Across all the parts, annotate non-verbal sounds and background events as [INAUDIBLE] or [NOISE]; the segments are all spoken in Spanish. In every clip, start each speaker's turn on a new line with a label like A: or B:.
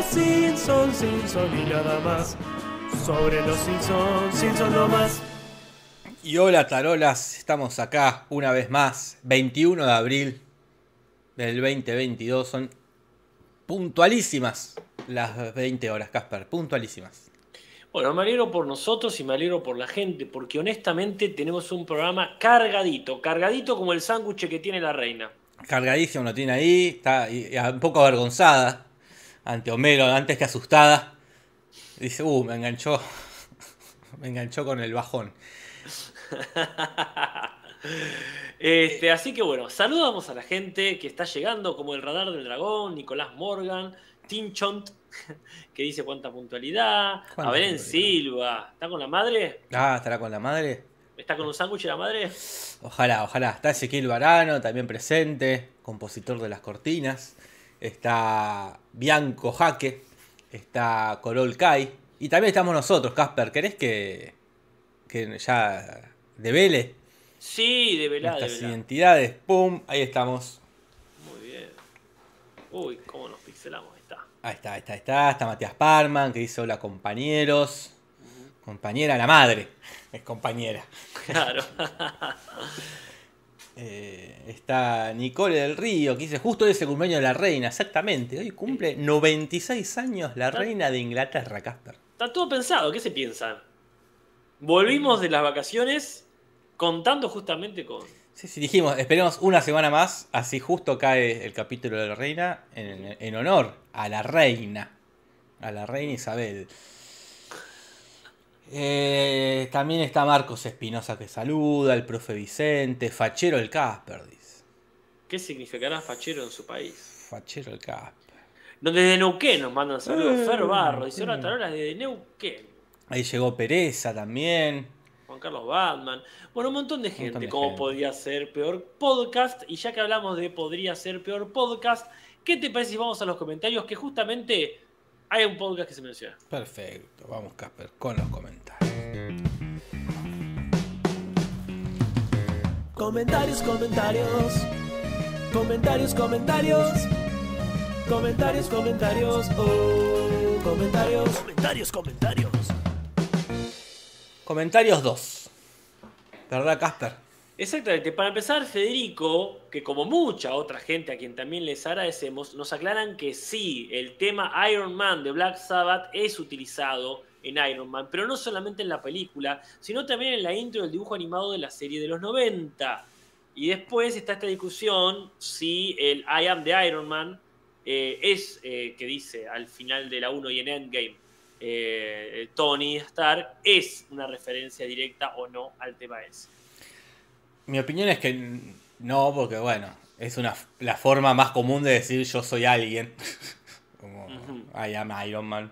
A: los Simpsons, Simpsons y nada más. Sobre los Simpsons, Simpsons no más.
B: Y hola tarolas, estamos acá una vez más, 21 de abril del 2022, son puntualísimas las 20 horas, Casper, puntualísimas.
C: Bueno, me alegro por nosotros y me alegro por la gente, porque honestamente tenemos un programa cargadito, cargadito como el sándwich que tiene la reina.
B: Cargadísimo lo tiene ahí, está un poco avergonzada ante Homero, antes que asustada. Dice, uh, me enganchó, [LAUGHS] me enganchó con el bajón. [LAUGHS]
C: Este, así que bueno, saludamos a la gente que está llegando, como el Radar del Dragón, Nicolás Morgan, Tim Chont, [LAUGHS] que dice cuánta puntualidad, a Belén. Silva, ¿está con la madre?
B: Ah, estará con la madre.
C: ¿Está con un sándwich la madre?
B: Ojalá, ojalá. Está Ezequiel Varano, también presente, compositor de las cortinas. Está Bianco Jaque. Está Corol Kai. Y también estamos nosotros, Casper. ¿Querés que, que ya devele
C: Sí, de velada, de
B: nuestras
C: velada.
B: identidades? ¡Pum! Ahí estamos.
C: Muy bien. Uy, cómo nos pixelamos, ahí está.
B: Ahí está, ahí está, ahí está. Está Matías Parman, que dice hola compañeros. Compañera, la madre. Es compañera.
C: Claro. [LAUGHS]
B: Eh, está Nicole del Río, que dice justo hoy es el cumpleaños de la reina, exactamente. Hoy cumple 96 años la reina de Inglaterra, Casper.
C: Está todo pensado, ¿qué se piensan? Volvimos de las vacaciones contando justamente con.
B: Sí, sí, dijimos, esperemos una semana más, así justo cae el capítulo de la reina en, en honor a la reina, a la reina Isabel. Eh, también está Marcos Espinosa que saluda, el profe Vicente, Fachero el Casper, dice.
C: ¿Qué significará fachero en su país?
B: Fachero el Casper.
C: No, desde Neuquén nos mandan saludos.
B: Eh,
C: Fer Barro, dice
B: Neuquén.
C: hola Tarolas desde Neuquén.
B: Ahí llegó Pereza también.
C: Juan Carlos Batman. Bueno, un montón de gente.
B: de
C: ¿Cómo
B: gente.
C: podría ser peor podcast? Y ya que hablamos de podría ser peor podcast, ¿qué te parece si vamos a los comentarios? Que justamente hay un podcast que se menciona.
B: Perfecto, vamos Casper con los comentarios.
A: Comentarios, comentarios. Comentarios, comentarios. Comentarios, comentarios. Oh, comentarios. Comentarios, comentarios.
B: Comentarios 2. ¿Verdad, Casper?
C: Exactamente. Para empezar, Federico, que como mucha otra gente a quien también les agradecemos, nos aclaran que sí, el tema Iron Man de Black Sabbath es utilizado en Iron Man, pero no solamente en la película, sino también en la intro del dibujo animado de la serie de los 90. Y después está esta discusión si el I am the Iron Man eh, es, eh, que dice al final de la 1 y en Endgame, eh, Tony Stark, es una referencia directa o no al tema ese.
B: Mi opinión es que no, porque bueno, es una la forma más común de decir yo soy alguien. [LAUGHS] Como. I am Iron Man.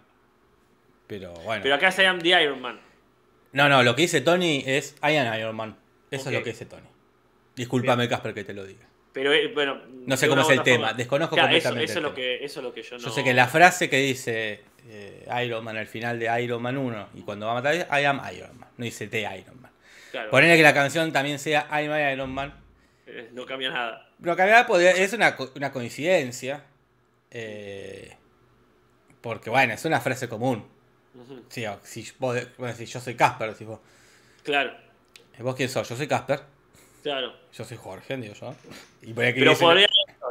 B: Pero bueno.
C: Pero acá es I am the Iron Man.
B: No, no, lo que dice Tony es I am Iron Man. Eso es lo que dice Tony. Discúlpame, Casper, que te lo diga.
C: Pero eh, bueno.
B: No sé cómo es el tema,
C: forma.
B: desconozco
C: Claro, eso,
B: completamente
C: eso
B: el
C: es lo
B: tema.
C: que, eso es lo que yo no.
B: Yo sé que la frase que dice eh, Iron Man al final de Iron Man 1 y cuando va a matar I am Iron Man. No dice The Iron Man.
C: Claro,
B: Ponerle que la canción también sea I am Iron Man.
C: eh, no cambia nada.
B: Pero que acá podría- es una, co- una coincidencia. eh, porque bueno, es una frase común. Si, si, vos, bueno, si yo soy Casper, decís vos.
C: Claro,
B: Eh, ¿Vos quién sos? Yo soy Casper.
C: claro.
B: Yo soy Jorge, digo yo. Y que
C: Pero podría.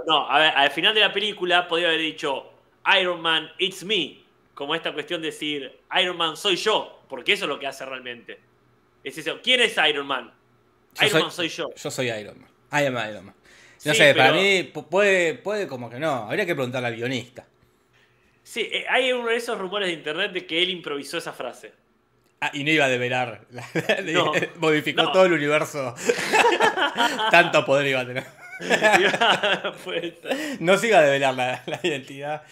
C: No, a ver, al final de la película podría haber dicho Iron Man, it's me. Como esta cuestión de decir Iron Man soy yo. Porque eso es lo que hace realmente. Es eso. ¿Quién es Iron Man?
B: Yo
C: Iron
B: soy-
C: Man soy yo.
B: Yo soy Iron Man. I am Iron Man. No
C: Sí,
B: sé, para mí pu- puede, puede como que no. Habría que preguntarle al guionista.
C: Sí, eh, hay uno de esos rumores de internet de que él improvisó esa frase.
B: Ah, y no iba a develar. la- [LAUGHS]
C: No. [LAUGHS]
B: Modificó
C: No.
B: todo el universo. [LAUGHS] Tanto poder iba a tener.
C: Puede ser.
B: No se iba a develar la, la identidad.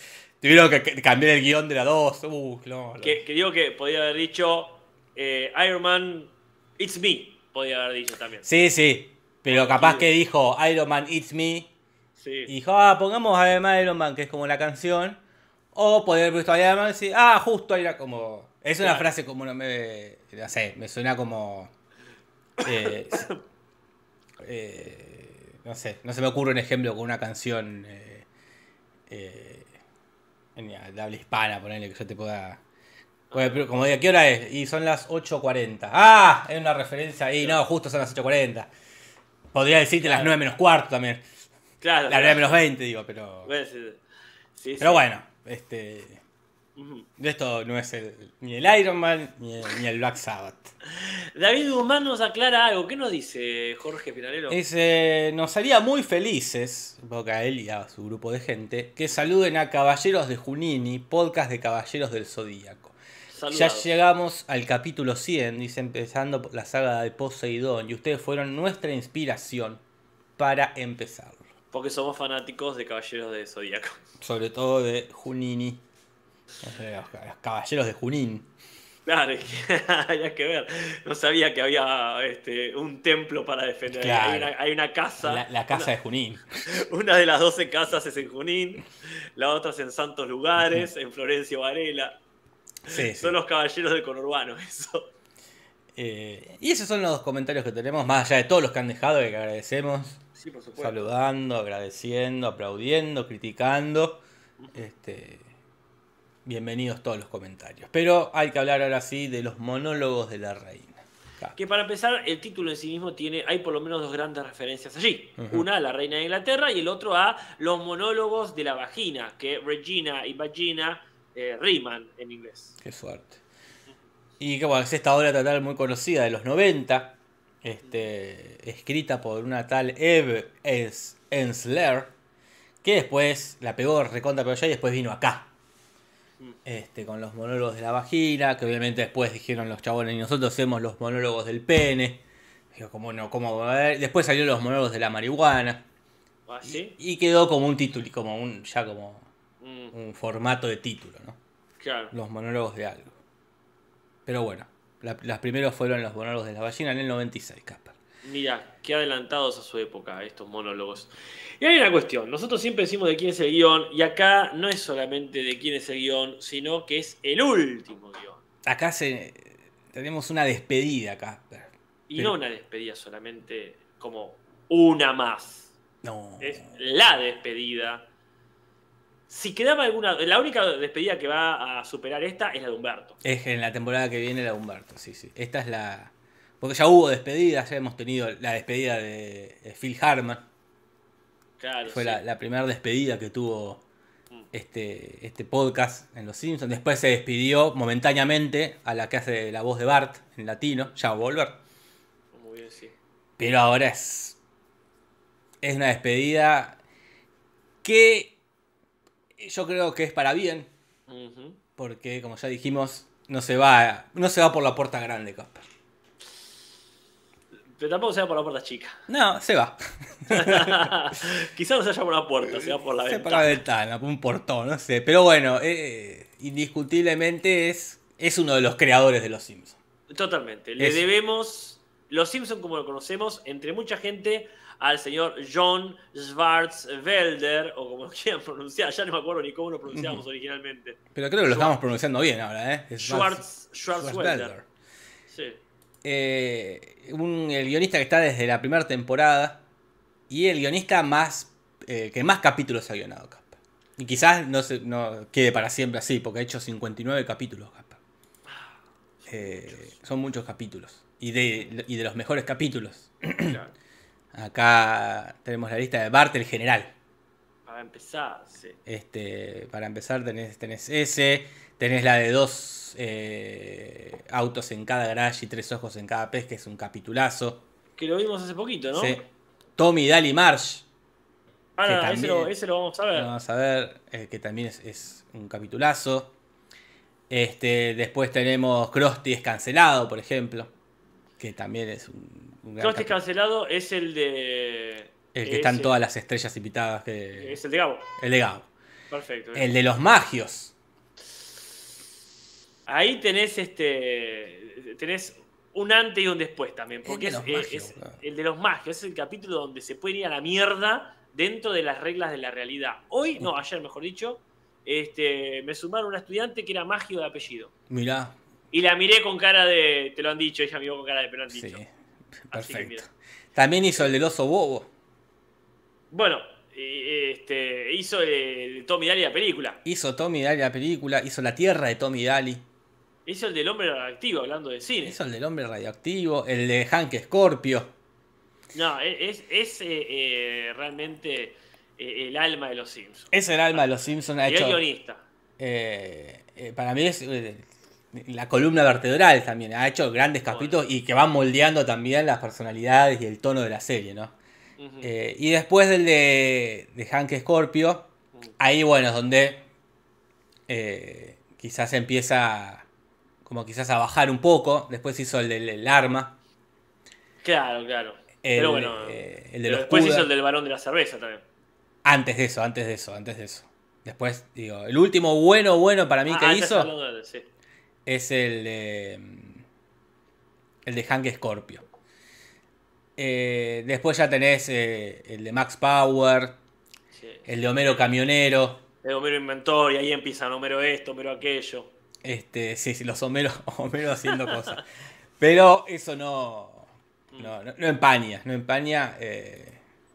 B: Tuvieron que cambiar el guion de la 2. Uh, no, no.
C: que, que digo que podía haber dicho eh, Iron Man, it's me. Podía haber dicho también.
B: Sí, sí. Pero capaz que dijo Iron Man It's Me.
C: Sí.
B: Y dijo, ah, pongamos además Iron Man, que es como la canción. O poder haber puesto Iron Man y decir, ah, justo era como. Es una
C: Claro.
B: frase como no me. No sé, me suena como. eh, [COUGHS] eh, no sé, no se me ocurre un ejemplo con una canción. eh, eh, en la habla hispana, ponerle que yo te pueda. Bueno, pero como diga, ¿qué hora es? Y son las 8.40. ¡Ah! Es una referencia ahí, no, justo son las 8.40. Podría decirte las 9 menos cuarto también.
C: Claro.
B: Las 9 menos 20, digo, pero.
C: Bueno, sí, sí,
B: Pero bueno, este.
C: Ujú.
B: Esto no es el, ni el Iron Man ni el, ni el Black Sabbath.
C: David Guzmán nos aclara algo. ¿Qué nos dice Jorge Pinarello?
B: Eh, nos haría muy felices, porque a él y a su grupo de gente, que saluden a Caballeros de Junini, podcast de Caballeros del Zodíaco. Ya llegamos al capítulo 100, dice empezando la saga de Poseidón, y ustedes fueron nuestra inspiración para empezarlo.
C: Porque somos fanáticos de Caballeros de Zodíaco.
B: Sobre todo de Junini, los, Caballeros de Junín.
C: Claro, [LAUGHS] había que ver. No sabía que había este, un templo para defender.
B: Claro.
C: Hay, una, hay una casa.
B: La, la casa de Junín. [LAUGHS]
C: Una de las 12 casas es en Junín, la otra es en Santos Lugares, en Florencio Varela.
B: Sí, [LAUGHS] sí.
C: Son los caballeros del conurbano, [LAUGHS] eso.
B: Eh, y esos son los comentarios que tenemos, más allá de todos los que han dejado, que agradecemos.
C: Sí, por supuesto.
B: saludando, agradeciendo, aplaudiendo, criticando. Este, bienvenidos todos los comentarios. Pero hay que hablar ahora sí de los monólogos de la reina.
C: Que para empezar, el título en sí mismo tiene, hay por lo menos dos grandes referencias allí.
B: Ujú.
C: Una a la reina de Inglaterra y el otro a los monólogos de la vagina, que Regina y Vagina eh, riman en inglés.
B: Qué suerte. Y que bueno, es esta obra teatral muy conocida de los 90, este, escrita por una tal Eve Ensler, que después la pegó recontra pero ya y después vino acá.
C: Mm.
B: Este, con los monólogos de la vagina, que obviamente después dijeron los chabones y nosotros hacemos los monólogos del pene. Digo, ¿cómo no? ¿Cómo va a haber? Después salieron los monólogos de la marihuana.
C: ¿Así?
B: Y quedó como un título, y como un, ya como un formato de título, ¿no?
C: claro.
B: los monólogos de algo. Pero bueno, la- las primeros fueron los monólogos de la ballena en el 96, Casper.
C: Mira, qué adelantados a su época estos monólogos. Y hay una cuestión, nosotros siempre decimos de quién es el guion, y acá no es solamente de quién es el guion, sino que es el último guion.
B: Acá se, tenemos una despedida, Casper.
C: Y
B: Pero-
C: no una despedida solamente como una más.
B: No.
C: Es la despedida. Si quedaba alguna. La única despedida que va a superar esta es la de Humberto.
B: Es en la temporada que viene la de Humberto, sí, sí. Esta es la... Porque ya hubo despedidas, ya hemos tenido la despedida de Phil Hartman.
C: Claro.
B: Fue
C: sí.
B: la, la primera despedida que tuvo
C: Mm.
B: este, este podcast en Los Simpsons. Después se despidió momentáneamente a la que hace la voz de Bart en latino. Ya va a volver.
C: Muy bien, sí.
B: Pero ahora es. Es una despedida que yo creo que es para bien. Porque, como ya dijimos, no se va, no se va por la puerta grande, Casper.
C: Pero tampoco se va por la puerta chica. [LAUGHS]
B: No, se va. [LAUGHS]
C: Quizás no se vaya por la puerta, se va por la
B: Se
C: ventana.
B: por la ventana, por un portón, no sé. Pero bueno, eh, indiscutiblemente es, es uno de los creadores de Los Simpsons.
C: Totalmente. Le
B: Es-
C: debemos Los Simpsons como lo conocemos, entre mucha gente, al señor John Schwarzwälder, o como lo [LAUGHS] quieran pronunciar, ya no me acuerdo ni cómo lo pronunciábamos originalmente.
B: Pero creo que lo
C: Schwarz-
B: estamos pronunciando bien ahora, ¿eh? Es.
C: Schwarzwälder. Sí.
B: eh, un- el guionista que está desde la primera temporada y el guionista más eh, que más capítulos ha guionado, Casper. Y quizás no, se, no quede para siempre así, porque ha hecho 59 capítulos, Casper. Eh, son muchos capítulos. Y de, y de los mejores capítulos.
C: Claro.
B: Acá tenemos la lista de Bart el General.
C: Para empezar, sí.
B: Este, para empezar tenés, tenés ese, tenés la de dos eh, autos en cada garage y tres ojos en cada pez, que es un capitulazo.
C: Que lo vimos hace poquito, ¿no?
B: Sí. Tommy, Daly, Marsh,
C: Ah, no, ese, lo, ese lo vamos a ver.
B: vamos a ver, eh, que también es, es un capitulazo. Este, después tenemos Krusty es cancelado, por ejemplo, que también es un, capi-
C: cancelado es el de.
B: El que están todas las estrellas invitadas, que
C: Es el de Gabo.
B: el de Gabo.
C: Perfecto.
B: El de los magios.
C: Ahí tenés este. Tenés un antes y un después también. Porque
B: El
C: es,
B: de los
C: es-
B: magios,
C: es
B: claro.
C: el de los magios. Es el capítulo donde se pueden ir a la mierda dentro de las reglas de la realidad. Hoy, no, ayer mejor dicho, este, me sumaron una estudiante que era magio de apellido.
B: Mirá,
C: Y la miré con cara de. Te lo han dicho, ella miró con cara de. Te lo han
B: sí,
C: dicho.
B: Perfecto. También hizo el del oso bobo.
C: Bueno, este, hizo eh, Tommy Daly la película.
B: Hizo Tommy Daly la película, hizo La Tierra de Tommy Daly.
C: Hizo el del hombre radioactivo, hablando de cine.
B: Hizo el del hombre radioactivo, el de Hank Scorpio.
C: No, es, es eh, eh, realmente eh, el alma de los Simpsons.
B: Es el alma de los Simpsons. Ha
C: Y el
B: hecho,
C: guionista.
B: eh, eh, para mí es la columna vertebral también. Ha hecho grandes capítulos y que van moldeando también las personalidades y el tono de la serie, ¿no? Eh, y después del de, de Hank Scorpio, ahí bueno, es donde eh, quizás empieza como quizás a bajar un poco. Después hizo el del el arma.
C: Claro, claro.
B: El,
C: Pero bueno,
B: eh, el de
C: pero
B: los
C: después hizo el del varón de la cerveza también.
B: Antes de eso, antes de eso, antes de eso. Después, digo, el último bueno, bueno para mí
C: Ah,
B: que
C: antes
B: hizo
C: hablando de- sí.
B: Es el de. El de Hank Scorpio. Eh, después ya tenés eh, el de Max Power,
C: Sí.
B: el de Homero Camionero.
C: El Homero Inventor, y ahí empiezan Homero esto, Homero aquello.
B: Este, sí, sí, los Homero, [LAUGHS] Homero haciendo cosas. Pero eso no, no, no, no empaña, no empaña eh,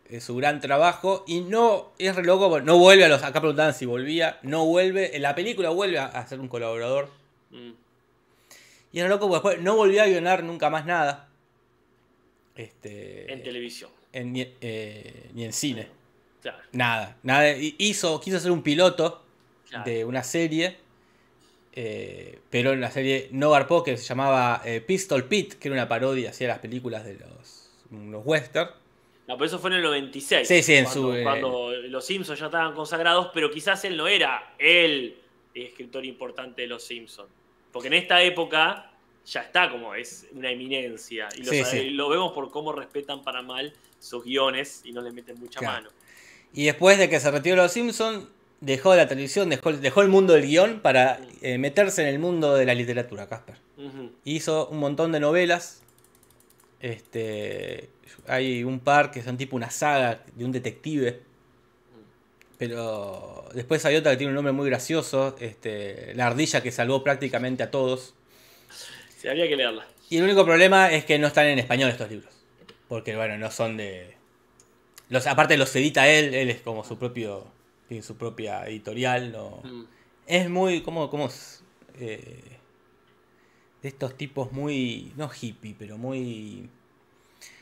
B: es su gran trabajo. Y no, es re loco, no vuelve a los. Acá preguntaban si volvía, no vuelve. En la película vuelve a, a ser un colaborador.
C: Mm.
B: Y es re loco porque después no volvió a guionar nunca más nada. Este,
C: En televisión.
B: en- eh, ni en cine.
C: Claro.
B: Nada, nada. Hizo, quiso hacer un piloto
C: Claro.
B: de una serie, eh, pero en la serie no garpó, que se llamaba eh, Pistol Pete, que era una parodia hacia las películas de los, los western.
C: No, pero eso fue en el 96.
B: Sí, sí, en
C: cuando,
B: su, eh,
C: cuando los Simpsons ya estaban consagrados, pero quizás él no era el escritor importante de los Simpsons. Porque en esta época ya está como es una eminencia. Y lo,
B: Sí,
C: sabe-
B: sí.
C: lo vemos por cómo respetan para mal sus guiones y no le meten mucha
B: Claro.
C: mano.
B: Y después de que se retiró los Simpsons, dejó la televisión, dejó, dejó el mundo del guion para eh, meterse en el mundo de la literatura, Casper. Hizo un montón de novelas. Este, hay un par que son tipo una saga de un detective. Pero después hay otra que tiene un nombre muy gracioso. Este, la ardilla que salvó prácticamente a todos.
C: Sí, habría que leerla.
B: Y el único problema es que no están en español estos libros. Porque, bueno, no son de. Los, aparte los edita él, él es como su propio. Tiene su propia editorial. No,
C: Mm.
B: es muy. ¿Cómo, cómo es? Eh, de estos tipos muy. No hippie, pero muy.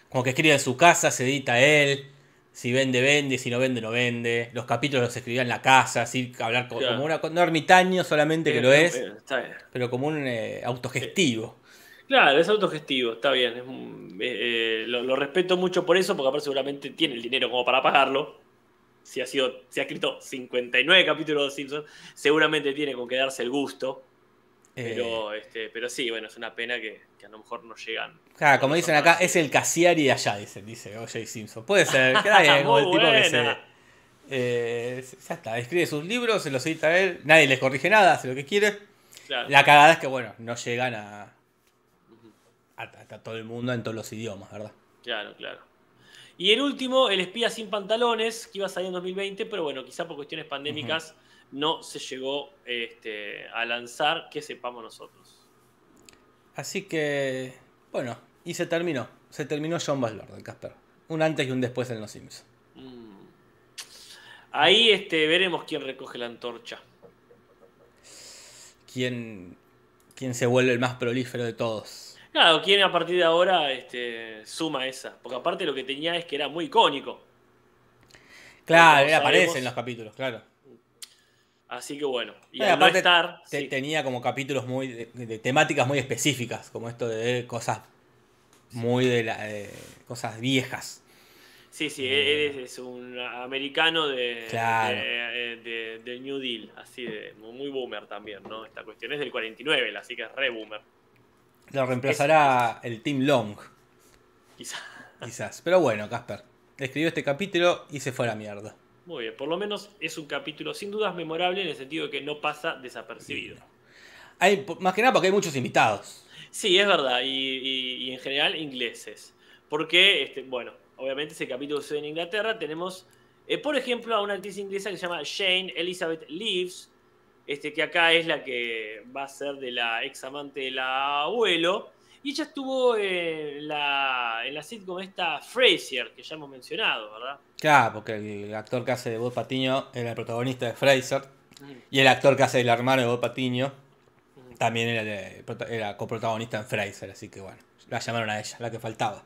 B: Como que escribe en su casa, se edita él. Si vende, vende. Si no vende, no vende. Los capítulos los escribía en la casa. Así, hablar co-
C: Claro.
B: como una. No ermitaño solamente que
C: Eh,
B: lo
C: eh,
B: es.
C: eh, Está bien.
B: Pero como un eh, autogestivo.
C: Claro, es autogestivo, está bien. es un- eh, eh, lo, lo respeto mucho por eso, porque aparte seguramente tiene el dinero como para pagarlo. Si ha, sido, si ha escrito 59 capítulos de Simpsons, seguramente tiene con que darse el gusto.
B: Eh,
C: Pero, este, pero sí, bueno, es una pena que, que a lo mejor no llegan.
B: Claro, como dicen acá, es el Cassiari de allá, dice, dice O.J. Simpson. Puede ser, bien, [LAUGHS] como el tipo que se. eh, ya está, escribe sus libros, se los edita él, nadie les corrige nada, hace lo que quiere.
C: Claro.
B: La cagada es que, bueno, no llegan a. a, a todo el mundo en todos los idiomas, ¿verdad?
C: Claro, claro. Y el último, El espía sin pantalones, que iba a salir en 2020, pero bueno, quizá por cuestiones pandémicas no se llegó este, a lanzar, que sepamos nosotros.
B: Así que, bueno, y se terminó. Se terminó John Baslord, el Casper. Un antes y un después en Los Simpsons.
C: Mm. Ahí este, veremos quién recoge la antorcha.
B: ¿Quién, ¿Quién se vuelve el más prolífero de todos?
C: Claro, quién a partir de ahora este, suma esa. Porque aparte lo que tenía es que era muy icónico.
B: Claro, aparece en los capítulos, claro.
C: Así que bueno. Y
B: Eh,
C: al no
B: aparte,
C: estar.
B: te-
C: sí.
B: tenía como capítulos muy de, de temáticas muy específicas, como esto de cosas muy de la, de cosas viejas.
C: Sí, sí, él es, es un americano de,
B: Claro.
C: de, de- del New Deal, así de muy boomer también, ¿no? Esta cuestión es del 49, así que es re boomer,
B: Lo reemplazará el Team Long,
C: quizá.
B: quizás. Pero bueno, Casper, escribió este capítulo y se fue a la mierda.
C: Muy bien, por lo menos es un capítulo sin dudas memorable en el sentido de que no pasa desapercibido.
B: Hay, más que nada porque hay muchos invitados.
C: Sí, es verdad, y, y- y en general ingleses. Porque, este, bueno, obviamente ese capítulo sucede en Inglaterra. Tenemos, eh, por ejemplo, a una actriz inglesa que se llama Jane Elizabeth Leaves, este, que acá es la que va a ser de la ex amante del abuelo. Y ella estuvo en la, en la sitcom esta Frasier, que ya hemos mencionado, ¿verdad?
B: Claro, porque el actor que hace de Bob Patiño era el protagonista de Fraser.
C: Mm.
B: Y el actor que hace el hermano de Bob Patiño también era, de- era coprotagonista en Fraser. Así que bueno, la llamaron a ella, la que faltaba.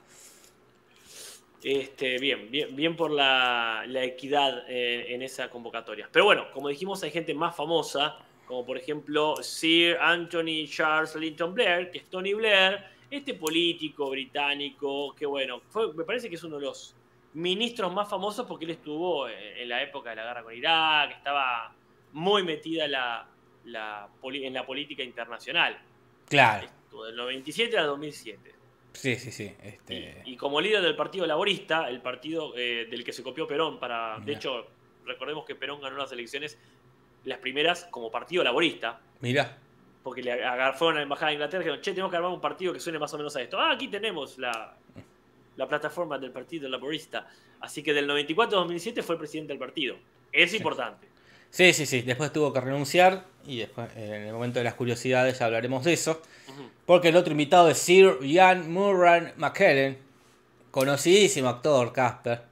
C: Este, bien, bien, bien por la, la equidad eh, en esa convocatoria. Pero bueno, como dijimos, hay gente más famosa, como por ejemplo Sir Anthony Charles Linton Blair, que es Tony Blair, este político británico, que bueno, fue- me parece que es uno de los ministros más famosos porque él estuvo en, en la época de la guerra con Irak, estaba muy metida la, la en la política internacional.
B: Claro,
C: Estuvo del 97 al 2007.
B: sí, sí, sí. Este,
C: Y, y como líder del Partido Laborista, el partido eh, del que se copió Perón para. De hecho, recordemos que Perón ganó las elecciones, las primeras, como Partido Laborista,
B: Mira,
C: porque le agar- fueron a la Embajada de Inglaterra y dijeron, che, tenemos que armar un partido que suene más o menos a esto. Ah, aquí tenemos la, la plataforma del Partido Laborista. Así que del 94 al 2007 fue presidente del partido. Es importante.
B: sí, sí, sí. Después tuvo que renunciar. Y después, eh, en el momento de las curiosidades, ya hablaremos de eso. Porque el otro invitado es Sir Ian Murran McKellen, conocidísimo actor, Casper.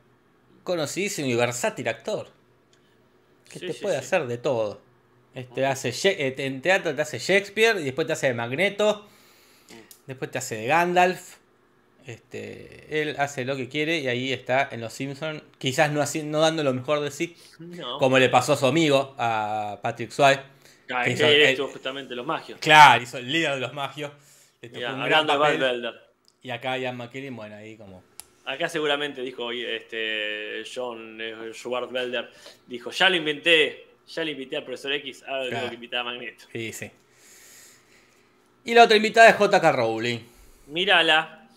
B: Conocidísimo y versátil actor. Que
C: Sí,
B: te
C: sí,
B: puede hacer de todo. Este hace eh, en teatro te hace Shakespeare y después te hace de Magneto. Después te hace de Gandalf. Este, él hace lo que quiere y ahí está en Los Simpsons. Quizás no, haci- no dando lo mejor de sí,
C: No.
B: como le pasó a su amigo, a Patrick Swayze.
C: Ah,
B: que hizo-
C: que él
B: él-
C: estuvo justamente los magios.
B: Claro, hizo el líder de los magios. Le tocó
C: Mirá,
B: un gran papel. Y acá Ian McKellen, bueno, ahí como.
C: Acá seguramente dijo este, John eh, Schwartz Belder, dijo, ya lo inventé, ya le invité al profesor X, ahora le tengo
B: Claro.
C: que invitar a Magneto.
B: Sí, sí. Y la otra invitada es J.K. Rowling.
C: Mírala,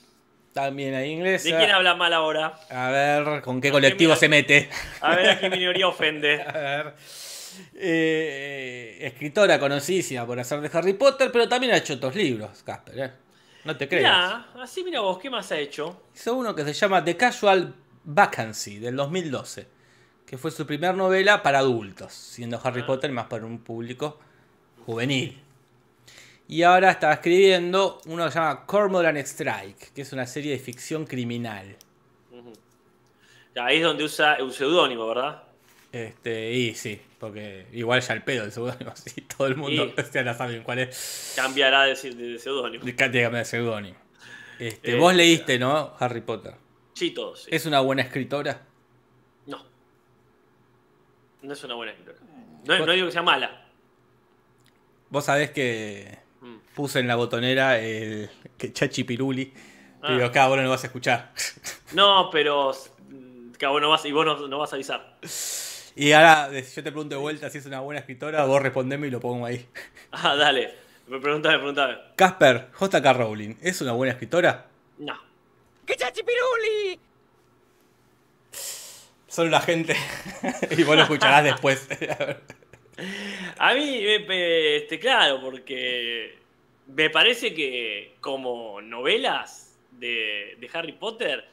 B: También ahí inglesa.
C: ¿de quién habla mal ahora?
B: A ver, ¿con qué
C: ¿A
B: colectivo
C: qué
B: se mete?
C: A ver a qué [LAUGHS] minoría ofende.
B: A ver. Eh, escritora conocidísima por hacer de Harry Potter, pero también ha hecho otros libros, Casper. ¿eh? No te creas.
C: Mirá, así mira vos, ¿qué más ha hecho?
B: Hizo uno que se llama The Casual Vacancy del 2012, que fue su primer novela para adultos, siendo Harry
C: Ah.
B: Potter más para un público juvenil. Y ahora está escribiendo uno que se llama Cormoran Strike, que es una serie de ficción criminal.
C: Ahí es donde usa un seudónimo, ¿verdad?
B: Este, y sí, porque igual ya el pedo del seudónimo, [LAUGHS] sí, todo el mundo
C: Y- [LAUGHS]
B: ya saben cuál es.
C: Cambiará de, de seudónimo.
B: De seudónimo. Este,
C: Eh,
B: vos leíste, ¿no? Harry Potter.
C: Sí, todos. sí.
B: ¿Es una buena escritora?
C: No. Es una buena escritora. No, no digo que sea mala.
B: Vos sabés que
C: Mm.
B: puse en la botonera el que Chachi Piruli.
C: Ah.
B: Pero acá vos no lo vas a escuchar. [LAUGHS]
C: No, pero mm, que vos no vas, y vos no, no vas a avisar.
B: Y ahora, si yo te pregunto de vuelta si es una buena escritora, vos respondeme y lo pongo ahí. [LAUGHS]
C: Ah, dale. Pregúntame, pregúntame.
B: Casper, J.K. Rowling, ¿es una buena escritora?
C: No.
B: Son una gente. [LAUGHS] y vos lo escucharás después. [LAUGHS]
C: A mí, me- este, claro, porque me parece que como novelas de, de Harry Potter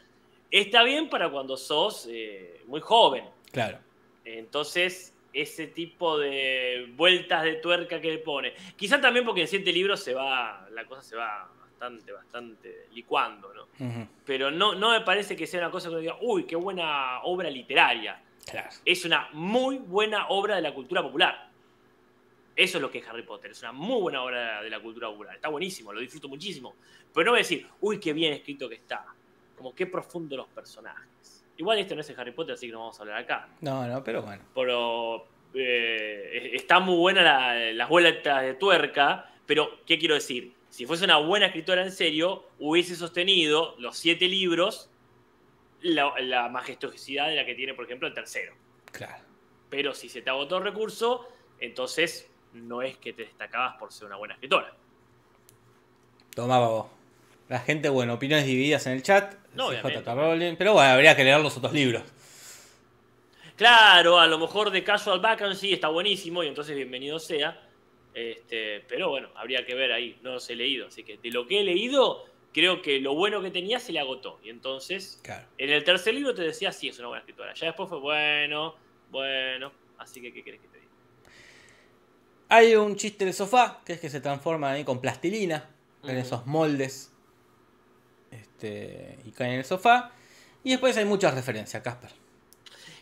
C: está bien para cuando sos eh, muy joven.
B: claro.
C: Entonces, ese tipo de vueltas de tuerca que le pone. Quizá también porque en siete libros se va, la cosa se va bastante, bastante licuando, ¿no? Pero no, no me parece que sea una cosa que uno diga, uy, qué buena obra literaria.
B: Claro.
C: Es una muy buena obra de la cultura popular. Eso es lo que es Harry Potter. Es una muy buena obra de la cultura popular. Está buenísimo, lo disfruto muchísimo. Pero no voy a decir, uy, qué bien escrito que está. Como qué profundo los personajes. Igual este no es el Harry Potter, así que no vamos a hablar acá.
B: No, no, pero bueno.
C: Pero eh, está muy buena la- las vueltas de tuerca. Pero, ¿qué quiero decir? Si fuese una buena escritora en serio, hubiese sostenido los siete libros la, la majestuosidad de la que tiene, por ejemplo, el tercero.
B: Claro.
C: Pero si se te agotó el recurso, entonces no es que te destacabas por ser una buena escritora.
B: Tomaba vos. La gente, bueno, opiniones divididas en el chat.
C: No.
B: Pero bueno, habría que leer los otros libros.
C: Claro, a lo mejor de Casual Vacancy está buenísimo y entonces bienvenido sea. Este, pero bueno, habría que ver ahí, no los he leído. Así que de lo que he leído, creo que lo bueno que tenía se le agotó. Y entonces,
B: Claro.
C: en el tercer libro te decía, sí, es una buena escritora. Ya después fue bueno, bueno. Así que, ¿qué querés que te diga?
B: Hay un chiste del sofá, que es que se transforma ahí con plastilina, en esos moldes este, y caen en el sofá. Y después hay muchas referencias, Casper.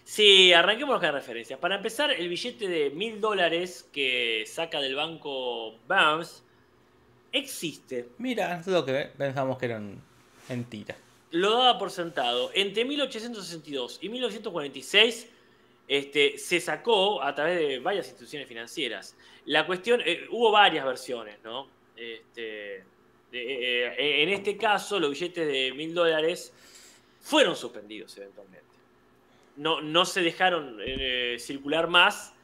C: Sí, arranquemos con las referencias. Para empezar, el billete de mil dólares que saca del banco Burns existe.
B: Mira, es lo que pensamos que eran mentiras.
C: Lo daba por sentado. Entre 1862 y 1946 este, se sacó a través de varias instituciones financieras. La cuestión, eh, hubo varias versiones, ¿no? Este, eh, eh, en este caso, los billetes de mil dólares fueron suspendidos eventualmente. No, no se dejaron circular más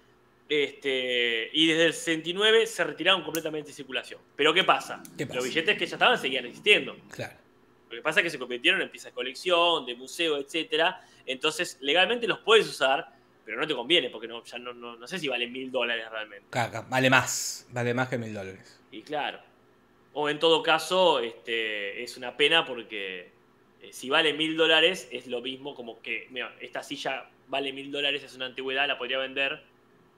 C: este, y desde el 69 se retiraron completamente de circulación. Pero ¿qué pasa? Los billetes que ya estaban seguían existiendo.
B: Claro.
C: Lo que pasa es que se convirtieron en piezas de colección, de museo, etc. Entonces, legalmente los puedes usar, pero no te conviene, porque no, ya no, no, sé si vale mil dólares realmente.
B: Claro, vale más, vale más que mil dólares.
C: Y claro. O en todo caso, este, es una pena porque eh, si vale mil dólares es lo mismo como que, mira, esta silla vale mil dólares, es una antigüedad, la podría vender,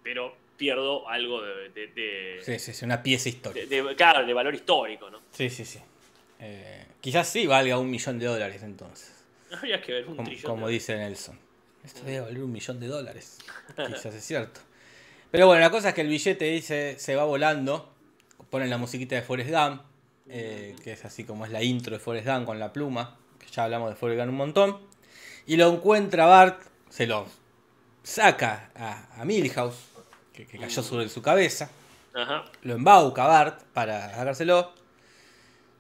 C: pero pierdo algo de...
B: sí, sí, sí, una pieza histórica.
C: De, claro, de valor histórico, ¿no?
B: Sí, sí, sí. Eh, quizás sí valga un millón de dólares entonces. [LAUGHS]
C: Habría que ver un
B: como,
C: trillón.
B: Como dice Nelson. Esto debe valer un millón de dólares. [LAUGHS] Quizás es cierto. Pero bueno, la cosa es que el billete dice se va volando. Ponen la musiquita de Forrest Gump, eh, que es así como es la intro de Forrest Gump con la pluma, que ya hablamos de Gump un montón. Y lo encuentra Bart, se lo saca a, a Milhouse, que, cayó sobre su cabeza. Lo embauca Bart para sacárselo.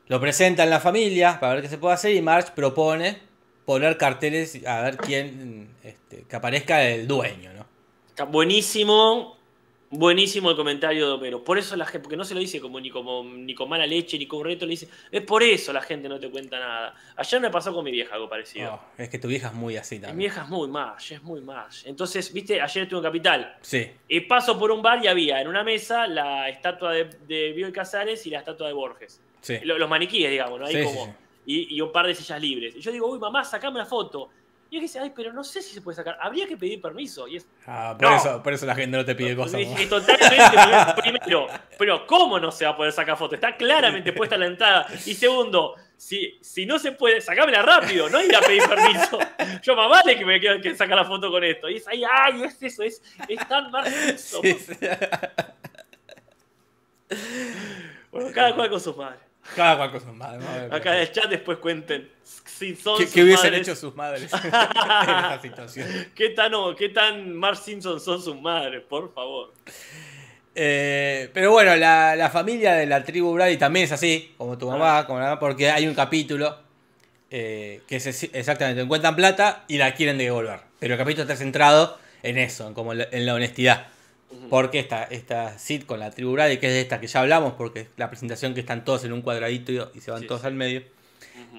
B: Lo presenta en la familia para ver qué se puede hacer y Marge propone poner carteles a ver quién este, que aparezca el dueño, ¿no?
C: Está buenísimo, buenísimo el comentario de Homero. Por eso la gente, porque no se lo dice como ni como ni con mala leche ni con reto, le dice, es por eso la gente no te cuenta nada. Ayer me pasó con mi vieja algo parecido.
B: Oh, es que tu vieja es muy así también.
C: Mi vieja es muy más, es muy más. Entonces, viste, ayer estuve en Capital.
B: Sí.
C: Y paso por un bar y había en una mesa la estatua de, de Bioy Casares y la estatua de Borges.
B: Sí.
C: Los maniquíes, digamos, ¿no? Ahí
B: sí,
C: como,
B: sí.
C: Y, y un par de sillas libres. Y yo digo, uy, mamá, sacame una foto. Y yo dice, ay, pero no sé si se puede sacar. Habría que pedir permiso. Y es,
B: Ah, por,
C: No.
B: eso, por eso la gente no te pide cosas.
C: y- totalmente, primero, pero ¿cómo no se va a poder sacar foto? Está claramente [LAUGHS] puesta la entrada. Y segundo, si, si no se puede, sacámela rápido, no ir a pedir permiso. Yo más vale que me quiero que sacar la foto con esto. Y es ahí, ay, es eso, es, es tan marxismo.
B: Sí, sí.
C: Bueno, cada cual con sus madres.
B: Cada cual con sus madres.
C: Acá en el chat después cuenten si son
B: ¿Qué,
C: sus
B: qué hubiesen
C: madres.
B: hecho sus madres [LAUGHS] en esta situación?
C: ¿Qué tan, o- ¿Qué tan Mark Simpson son sus madres? Por favor.
B: Eh, pero bueno, la, la familia de la tribu Brady también es así, como tu mamá, como la mamá, porque hay un capítulo eh, que es exactamente, encuentran plata y la quieren devolver. Pero el capítulo está centrado en eso, en, como la, en la honestidad. Porque esta, esta sit con la tribu Brady, que es de esta que ya hablamos, porque es la presentación que están todos en un cuadradito y, y se van
C: Sí,
B: todos
C: sí.
B: al medio,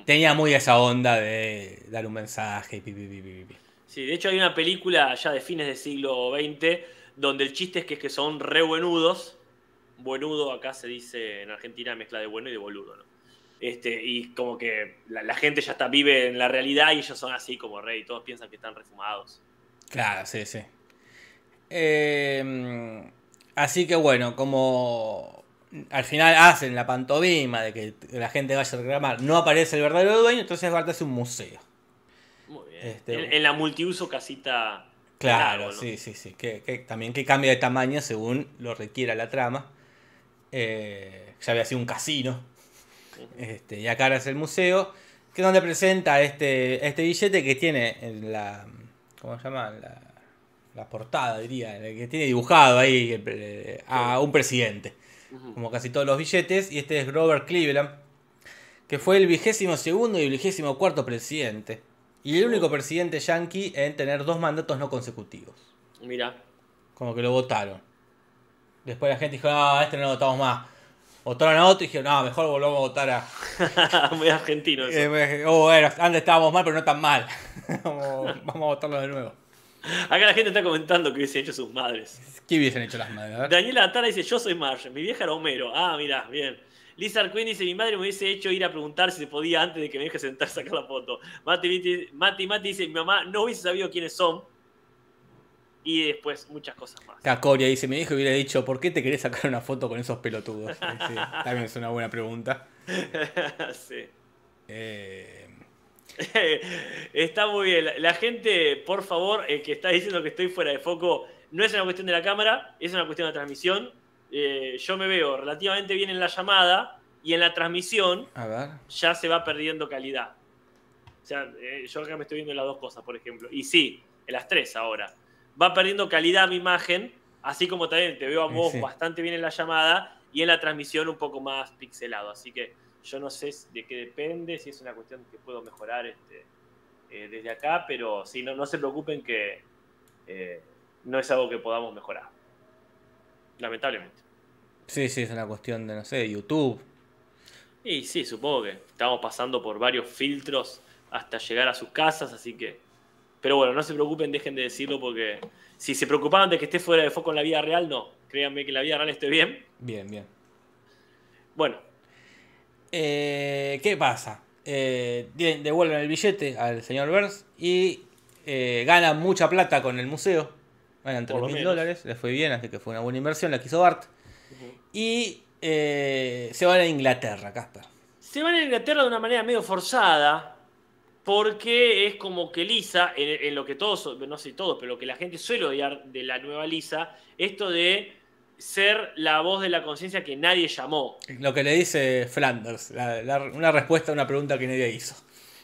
B: tenía muy esa onda de dar un mensaje y pi, pi, pi, pi, pi.
C: Sí, de hecho hay una película ya de fines del siglo XX donde el chiste es que, es que son re buenudos. Buenudo acá se dice en Argentina mezcla de bueno y de boludo, ¿no? Este, y como que la, la gente ya está, vive en la realidad y ellos son así como rey, todos piensan que están refumados.
B: Claro, sí, sí. Eh, así que bueno, como al final hacen la pantomima de que la gente vaya a reclamar, no aparece el verdadero dueño, entonces Bart hace un museo.
C: Muy bien.
B: Este,
C: en, en la multiuso casita.
B: Claro, sí, sí, sí. Que, que también que cambia de tamaño según lo requiera la trama. Eh, ya había sido un casino. Este, y acá ahora es el museo. Que es donde presenta este, este billete que tiene en la. ¿Cómo se llama? La, la portada, diría. el Que tiene dibujado ahí eh, a un presidente. Como casi todos los billetes. Y este es Grover Cleveland. Que fue el vigésimo segundo y el vigésimo cuarto presidente. Y el único presidente yankee en tener dos mandatos no consecutivos.
C: Mira.
B: Como que lo votaron. Después la gente dijo, no, este no lo votamos más. Votaron a otro y dijeron, no, mejor volvamos a votar a. [LAUGHS]
C: Muy argentino eso.
B: Eh, oh, bueno, antes estábamos mal, pero no tan mal. [LAUGHS] vamos, vamos a votarlo de nuevo. [LAUGHS]
C: Acá la gente está comentando que hubiesen hecho sus madres.
B: ¿Qué hubiesen hecho las madres? A ver.
C: Daniela Atara dice, yo soy Marge, mi vieja era Homero. Ah, mira, bien. Lizard Queen dice, mi madre me hubiese hecho ir a preguntar si se podía antes de que me deje sentar a sacar la foto. Mati Mati, Mati, dice, mi mamá no hubiese sabido quiénes son. Y después muchas cosas más.
B: Cacoria dice, mi hijo hubiera dicho, ¿por qué te querés sacar una foto con esos pelotudos? Sí, también es una buena pregunta. [LAUGHS]
C: sí.
B: Eh, [LAUGHS]
C: está muy bien. La, la gente, por favor, eh, que está diciendo que estoy fuera de foco, no es una cuestión de la cámara, es una cuestión de transmisión. Eh, yo me veo relativamente bien en la llamada y en la transmisión
B: a ver.
C: ya se va perdiendo calidad. O sea, eh, yo acá me estoy viendo en las dos cosas, por ejemplo. Y sí, en las tres ahora. Va perdiendo calidad mi imagen, así como también te veo a vos
B: sí.
C: bastante bien en la llamada y en la transmisión un poco más pixelado. Así que yo no sé de qué depende, si es una cuestión que puedo mejorar este, eh, desde acá, pero sí, no, no se preocupen que eh, no es algo que podamos mejorar. Lamentablemente.
B: Sí, sí, es una cuestión de, no sé, de YouTube.
C: Y sí, supongo que estamos pasando por varios filtros hasta llegar a sus casas, así que... Pero bueno, no se preocupen, dejen de decirlo porque si se preocupaban de que esté fuera de foco en la vida real, no. Créanme que en la vida real estoy bien.
B: Bien, bien.
C: Bueno,
B: Eh, ¿Qué pasa? Eh, de- devuelven el billete al señor Burns y eh, ganan mucha plata con el museo. Ganan
C: Por
B: 3
C: lo
B: mil dólares, les fue bien, así que fue una buena inversión, la quiso Bart. Y eh, se van a Inglaterra, Casper.
C: se van a Inglaterra de una manera medio forzada porque es como que Lisa, en, en lo que todos, no sé todos, pero lo que la gente suele odiar de la nueva Lisa, esto de ser la voz de la conciencia que nadie llamó.
B: Lo que le dice Flanders, la- la- una respuesta a una pregunta que nadie hizo.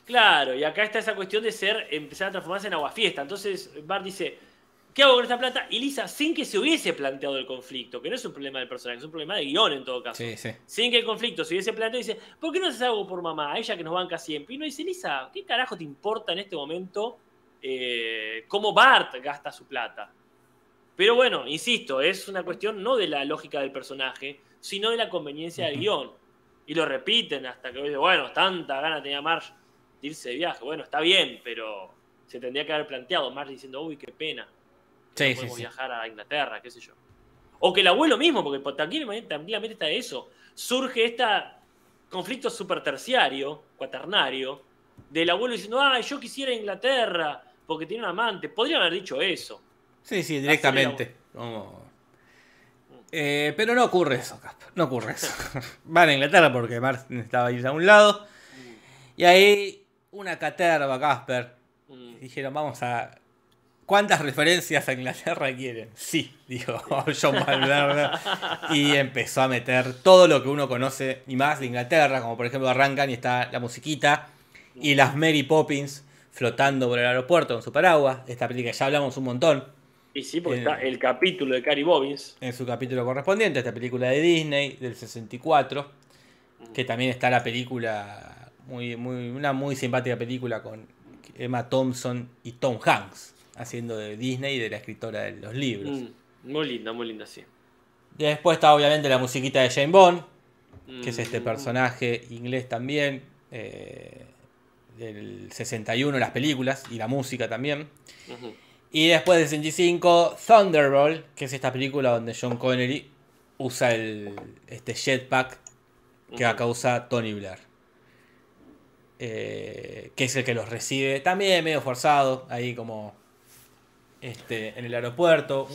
C: Claro, y acá está esa cuestión de ser, empezar a transformarse en aguafiesta. Entonces Bart dice, ¿qué hago con esta plata? Y Lisa, sin que se hubiese planteado el conflicto, que no es un problema del personaje, es un problema de guion en todo caso.
B: Sí, sí.
C: Sin que el conflicto se hubiese planteado, dice, ¿por qué no haces algo por mamá? Ella que nos banca siempre. Y no dice, Lisa, ¿qué carajo te importa en este momento eh, cómo Bart gasta su plata? Pero bueno, insisto, es una cuestión no de la lógica del personaje, sino de la conveniencia del guion. Y lo repiten hasta que bueno, tanta gana tenía Marge de irse de viaje. Bueno, está bien, pero se tendría que haber planteado Marge diciendo, uy, qué pena.
B: Sí,
C: no podemos
B: sí.
C: viajar a Inglaterra, qué sé yo. O que el abuelo mismo, porque tranquilamente, tranquilamente está eso. Surge este conflicto super terciario, cuaternario, del abuelo diciendo, ah, yo quisiera Inglaterra porque tiene un amante. Podrían haber dicho eso.
B: Sí, sí, directamente. Como- Eh, pero no ocurre eso, Casper. No ocurre eso. [LAUGHS] Van a Inglaterra porque Martin estaba ahí a un lado. Y ahí una caterva, Casper.
C: Mm.
B: Dijeron, vamos a. ¿Cuántas referencias a Inglaterra quieren? Sí, dijo [LAUGHS] John Malverne. Y empezó a meter todo lo que uno conoce y más de Inglaterra, como por ejemplo arrancan y está la musiquita y las Mary Poppins flotando por el aeropuerto con su paraguas. Esta película ya hablamos un montón
C: Y sí, porque
B: Eh.
C: está el capítulo de Cary Bobbins.
B: en su capítulo correspondiente, esta película de Disney del 64, que también está la película, muy, muy, una muy simpática película con Emma Thompson y Tom Hanks, haciendo de Disney y de la escritora de los libros.
C: Mm, Muy linda, muy linda, sí.
B: Después está obviamente la musiquita de Jane Bond, que es este
C: Mm.
B: personaje inglés también, eh, del 61, las películas y la música también.
C: Ujú.
B: Y después del 65, Thunderbolt, que es esta película donde John Connery usa el, este jetpack que acá usa Tony Blair. Eh, que es el que los recibe también medio forzado, ahí como este, en el aeropuerto,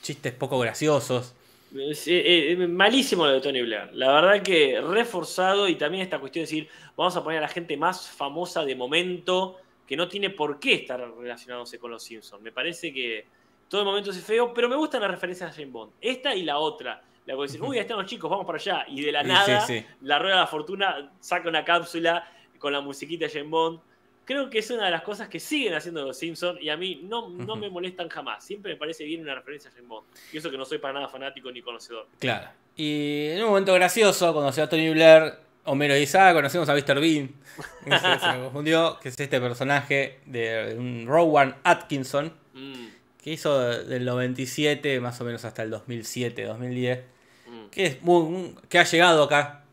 B: chistes poco graciosos.
C: Eh, eh, malísimo lo de Tony Blair. La verdad que reforzado y también esta cuestión de decir, vamos a poner a la gente más famosa de momento que no tiene por qué estar relacionándose con los Simpsons. Me parece que todo el momento es feo, pero me gustan las referencias a James Bond. Esta y la otra. La que dicen, uy, ahí están los chicos, vamos para allá. Y de la nada,
B: sí, sí.
C: la rueda de la fortuna saca una cápsula con la musiquita de James Bond. Creo que es una de las cosas que siguen haciendo los Simpsons y a mí no, no me molestan jamás. Siempre me parece bien una referencia a James Bond. Y eso que no soy para nada fanático ni conocedor.
B: Claro. Y en un momento gracioso, cuando se va Tony Blair, Homero dice, ah, conocemos a Mr. Bean. [LAUGHS] se, se me confundió, que es este personaje de un Rowan Atkinson,
C: Mm,
B: que hizo del 97 más o menos hasta el 2007, 2010.
C: mm.
B: Que, es muy, que ha llegado acá.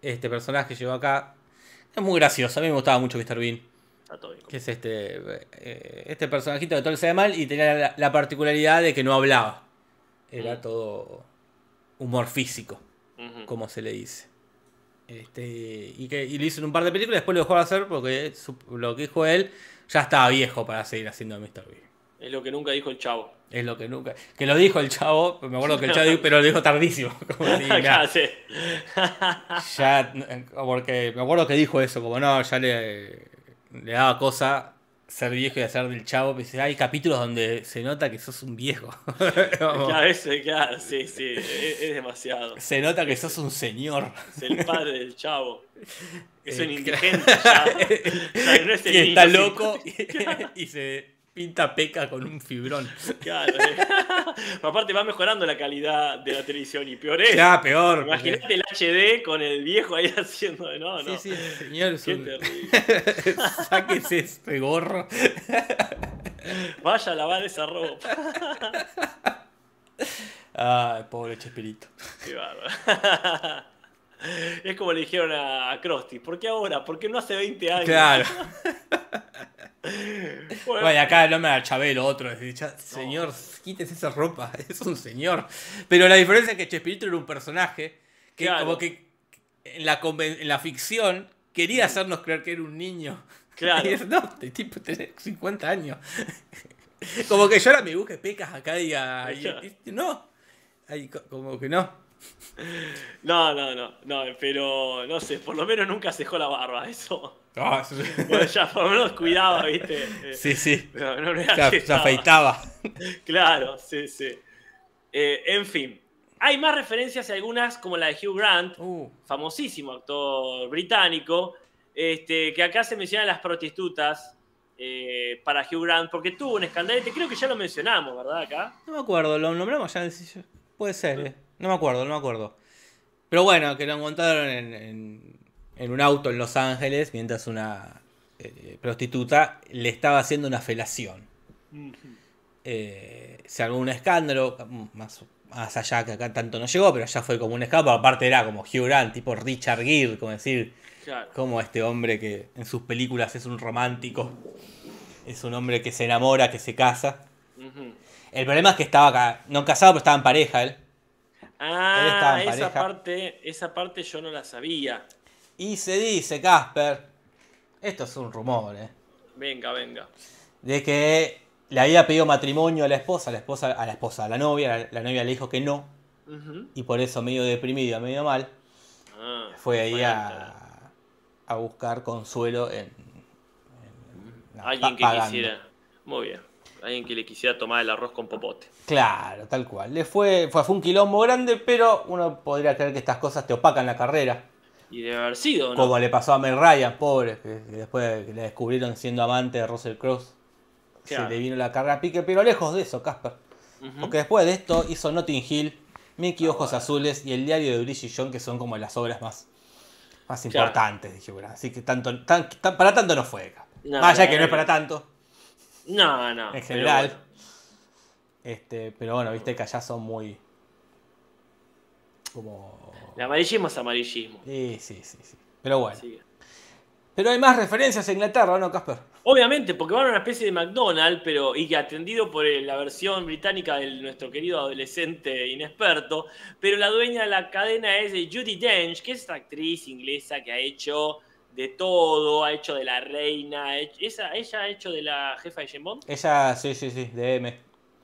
B: Este personaje llegó acá. Es muy gracioso, a mí me gustaba mucho Mr. Bean. Que es este, eh, este personajito que todo le sale mal y tenía la, la particularidad de que no hablaba. Era
C: Mm.
B: todo humor físico como se le dice. Este, y, que, y lo hizo en un par de películas, después lo dejó de hacer porque su- lo que dijo él ya estaba viejo para seguir haciendo Mr. Bean.
C: Es lo que nunca dijo el chavo.
B: Es lo que nunca. Que lo dijo el chavo, me acuerdo que el chavo dijo, pero lo dijo tardísimo. [LAUGHS] Como si, [LAUGHS]
C: Ya
B: ya, porque me acuerdo que dijo eso, como no, ya le, le daba cosa ser viejo y hacer del chavo. Dice, hay capítulos donde se nota que sos un viejo. [LAUGHS]
C: Claro, claro, sí, sí, es, es demasiado.
B: se nota que sos un señor.
C: Es el padre del chavo. Es un
B: Eh,
C: indigente ya. [LAUGHS] O sea, no es el
B: y está loco [LAUGHS] y se pinta peca con un fibrón.
C: Claro. eh. Aparte va mejorando la calidad de la televisión y peor es.
B: Ya, peor. porque-
C: Imagínate el HD con el viejo ahí [LAUGHS] haciendo. No, no.
B: Sí, sí, señor.
C: Qué
B: un-
C: terrible. [LAUGHS]
B: Sáquese este gorro.
C: Vaya a lavar esa ropa.
B: Ay, pobre Chespirito.
C: Qué bárbaro. Es como le dijeron a, a Krusty, ¿por qué ahora? ¿Por qué no hace 20 años?
B: Claro. [LAUGHS]
C: Bueno,
B: Bueno, acá no me da Chabelo otro. ya, Señor, quítese esa ropa. [LAUGHS] Es un señor. Pero la diferencia es que Chespirito era un personaje que,
C: Claro.
B: como que en la, en la ficción quería hacernos creer que era un niño.
C: Claro. [LAUGHS]
B: Y es, no, este tipo tiene 50 años. [LAUGHS] Como que yo ahora me busque pecas acá y, a- y- y- no. Ay, como que no. [LAUGHS]
C: No, no, no, no, pero no sé, por lo menos nunca se dejó la barba, eso.
B: No, eso- [LAUGHS]
C: Bueno, ya por lo menos cuidaba, ¿viste? [LAUGHS]
B: Sí, sí.
C: no, no era
B: Se, afeitaba.
C: Claro, sí, sí. Eh, en fin, hay más referencias y algunas como la de Hugh Grant,
B: Uh,
C: famosísimo actor británico, este, que acá se mencionan las prostitutas eh, para Hugh Grant, porque tuvo un escandalete, creo que ya lo mencionamos, ¿verdad? Acá.
B: no me acuerdo, lo nombramos ya. Puede ser, eh. No me acuerdo, no me acuerdo. Pero bueno, que lo encontraron en, en- en un auto en Los Ángeles mientras una eh, prostituta le estaba haciendo una felación. Eh, se armó un escándalo, más, más allá que acá tanto no llegó, pero allá fue como un escándalo. Aparte era como Hugh Grant, tipo Richard Gere, como decir,
C: Claro.
B: como este hombre que en sus películas es un romántico, es un hombre que se enamora, que se casa. El problema es que estaba acá, no casado, pero estaba en pareja él.
C: Ah, esa
B: pareja.
C: parte, esa parte yo no la sabía.
B: Y se dice, Casper, esto es un rumor, ¿eh?
C: Venga, venga.
B: de que le había pedido matrimonio a la esposa, a la esposa, a la esposa, a la novia, la, la novia le dijo que no, y por eso medio deprimido, medio mal,
C: Ah,
B: fue ahí a, a buscar consuelo en, en- en-
C: Alguien que
B: pagando.
C: quisiera. Muy bien. Alguien que le quisiera tomar el arroz con popote.
B: Claro, tal cual. Le fue, fue, fue un quilombo grande, pero uno podría creer que estas cosas te opacan la carrera.
C: Y debe haber sido, ¿no?
B: Como le pasó a Meg Ryan, pobre, que, después le descubrieron siendo amante de Russell Crowe.
C: Claro.
B: Se le vino la carrera a pique, pero lejos de eso, Casper. Porque después de esto hizo Notting Hill, Mickey Ojos Azules y El Diario de Bridget Jones, que son como las obras más, más
C: Claro.
B: importantes de Hugh Grant. Así que tanto, tan- tan- para tanto no fue.
C: No,
B: Más allá
C: la
B: que no es para tanto,
C: No, no.
B: en
C: pero
B: general.
C: bueno.
B: Este, pero bueno, viste que allá son muy. Como.
C: El amarillismo es amarillismo.
B: Sí, sí, sí, sí. Pero bueno. Pero hay más referencias a Inglaterra, ¿no, Casper?
C: Obviamente, porque van a una especie de McDonald's, pero y que atendido por la versión británica de nuestro querido adolescente inexperto, pero la dueña de la cadena es Judy Dench, que es esta actriz inglesa que ha hecho de todo, ha hecho de la reina, esa, ella ha hecho de la jefa de James Bond,
B: Ella, sí, sí, sí, de M.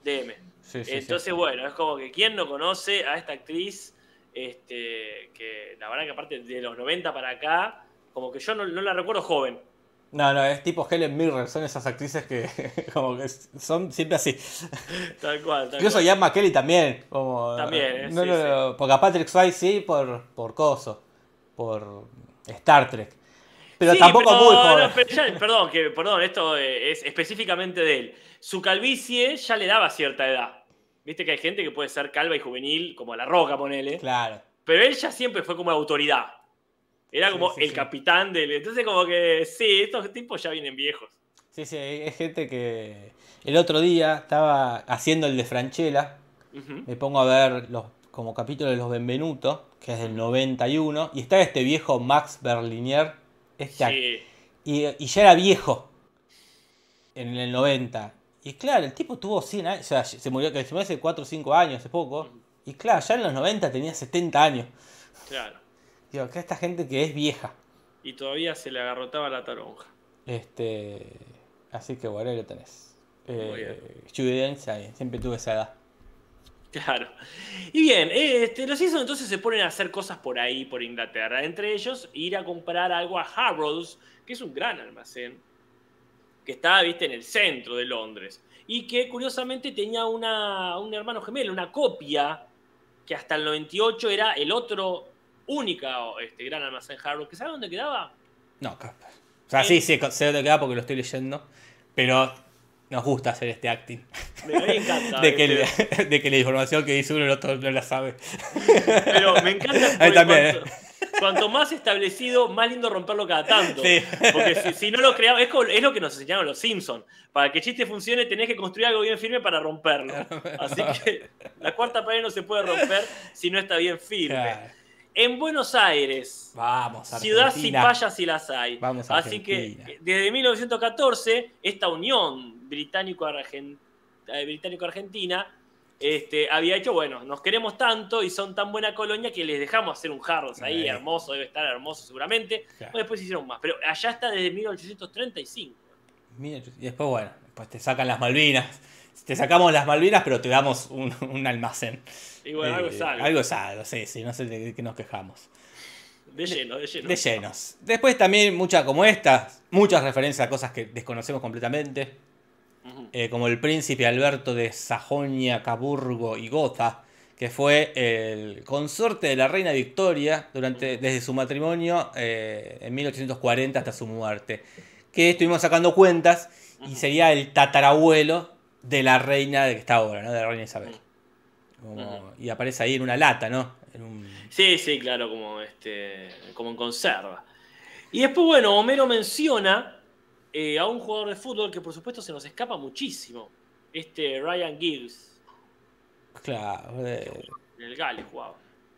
C: DM.
B: Sí, sí,
C: Entonces,
B: sí.
C: bueno, es como que quién no conoce a esta actriz, este, que la verdad que aparte de los 90 para acá, como que yo no, no la recuerdo joven.
B: No, no, es tipo Helen Mirren, son esas actrices que [LAUGHS] como que son siempre así.
C: Tal cual, tal
B: Incluso. Ian McKelly también. Como,
C: También, eh,
B: no,
C: sí,
B: no, no, Porque a Patrick Swayze sí por, por Coso, por Star Trek. Pero
C: Sí,
B: tampoco
C: pero-
B: muy
C: no,
B: joven.
C: pero ya- perdón, que, perdón, esto es específicamente de él. Su calvicie ya le daba cierta edad. Viste que hay gente que puede ser calva y juvenil, como La Roca, ponele.
B: Claro.
C: Pero él ya siempre fue como autoridad. Era como
B: sí,
C: el capitán del. Entonces, como que sí, estos tipos ya vienen viejos.
B: Sí, sí, es gente que el otro día estaba haciendo el de Franchella. Me pongo a ver los como capítulo de los Benvenuto, que es del 91, y está este viejo Max Berlinier, este
C: Sí.
B: y, y ya era viejo en el 90. Y claro, el tipo tuvo 100 años, o sea, se murió, que se murió hace 4 o 5 años, hace poco. Y claro, ya en los 90 tenía 70 años.
C: Claro.
B: Digo, acá esta gente que es vieja.
C: Y todavía se le agarrotaba la toronja.
B: Este, así que bueno, ahí lo tenés.
C: Muy
B: Eh, Dench, ahí, siempre tuve esa edad.
C: Claro. Y bien, este, los Simpsons entonces se ponen a hacer cosas por ahí, por Inglaterra. Entre ellos, ir a comprar algo a Harrods, que es un gran almacén, que está, viste, en el centro de Londres. Y que curiosamente tenía una, un hermano gemelo, una copia, que hasta el 98 era el otro única este, gran almacén Harrods. ¿Que sabe dónde quedaba?
B: No. O sea, sí, sí, sé dónde queda porque lo estoy leyendo. Pero nos gusta hacer este acting.
C: Me, encanta. [LAUGHS]
B: De que,
C: este,
B: de que la información que dice uno el otro no la sabe.
C: Pero me encanta
B: Ahí también,
C: cuanto, cuanto más establecido, más lindo romperlo cada tanto.
B: Sí.
C: Porque si, si no lo creamos, es, lo que nos enseñaron los Simpsons. Para que el chiste funcione, tenés que construir algo bien firme para romperlo. [LAUGHS] Así que la cuarta pared no se puede romper si no está bien firme.
B: Claro.
C: En Buenos Aires,
B: Vamos,
C: ciudad sin
B: Argentina.
C: payas si las hay.
B: Vamos
C: Así que
B: Argentina.
C: eh, desde 1914, esta unión británico-argen- eh, británico-argentina este, había hecho, bueno, nos queremos tanto y son tan buena colonia que les dejamos hacer un Harrods ahí, hermoso, debe estar hermoso seguramente.
B: Claro.
C: Bueno, después hicieron más, pero allá está desde 1835.
B: Mira, Y después, bueno, después te sacan las Malvinas. Te sacamos las Malvinas, pero te damos un, un almacén.
C: Y bueno, algo
B: Eh,
C: es algo.
B: Algo es algo, sí, sí, no sé de qué nos quejamos.
C: De lleno, de lleno.
B: De llenos. Después también muchas como estas, muchas referencias a cosas que desconocemos completamente. Eh, como el príncipe Alberto de Sajonia, Caburgo y Gotha, que fue el consorte de la reina Victoria durante, desde su matrimonio eh, en 1840 hasta su muerte. Que estuvimos sacando cuentas y sería el tatarabuelo de la reina de que está ahora, ¿no? de la reina Isabel. Como- y aparece ahí en una lata, ¿no? En un-
C: Sí, sí, claro, como, este, como en conserva. Y después, bueno, Homero menciona eh, a un jugador de fútbol que por supuesto se nos escapa muchísimo. Este Ryan Giggs,
B: Claro, eh,
C: en el Gales jugaba.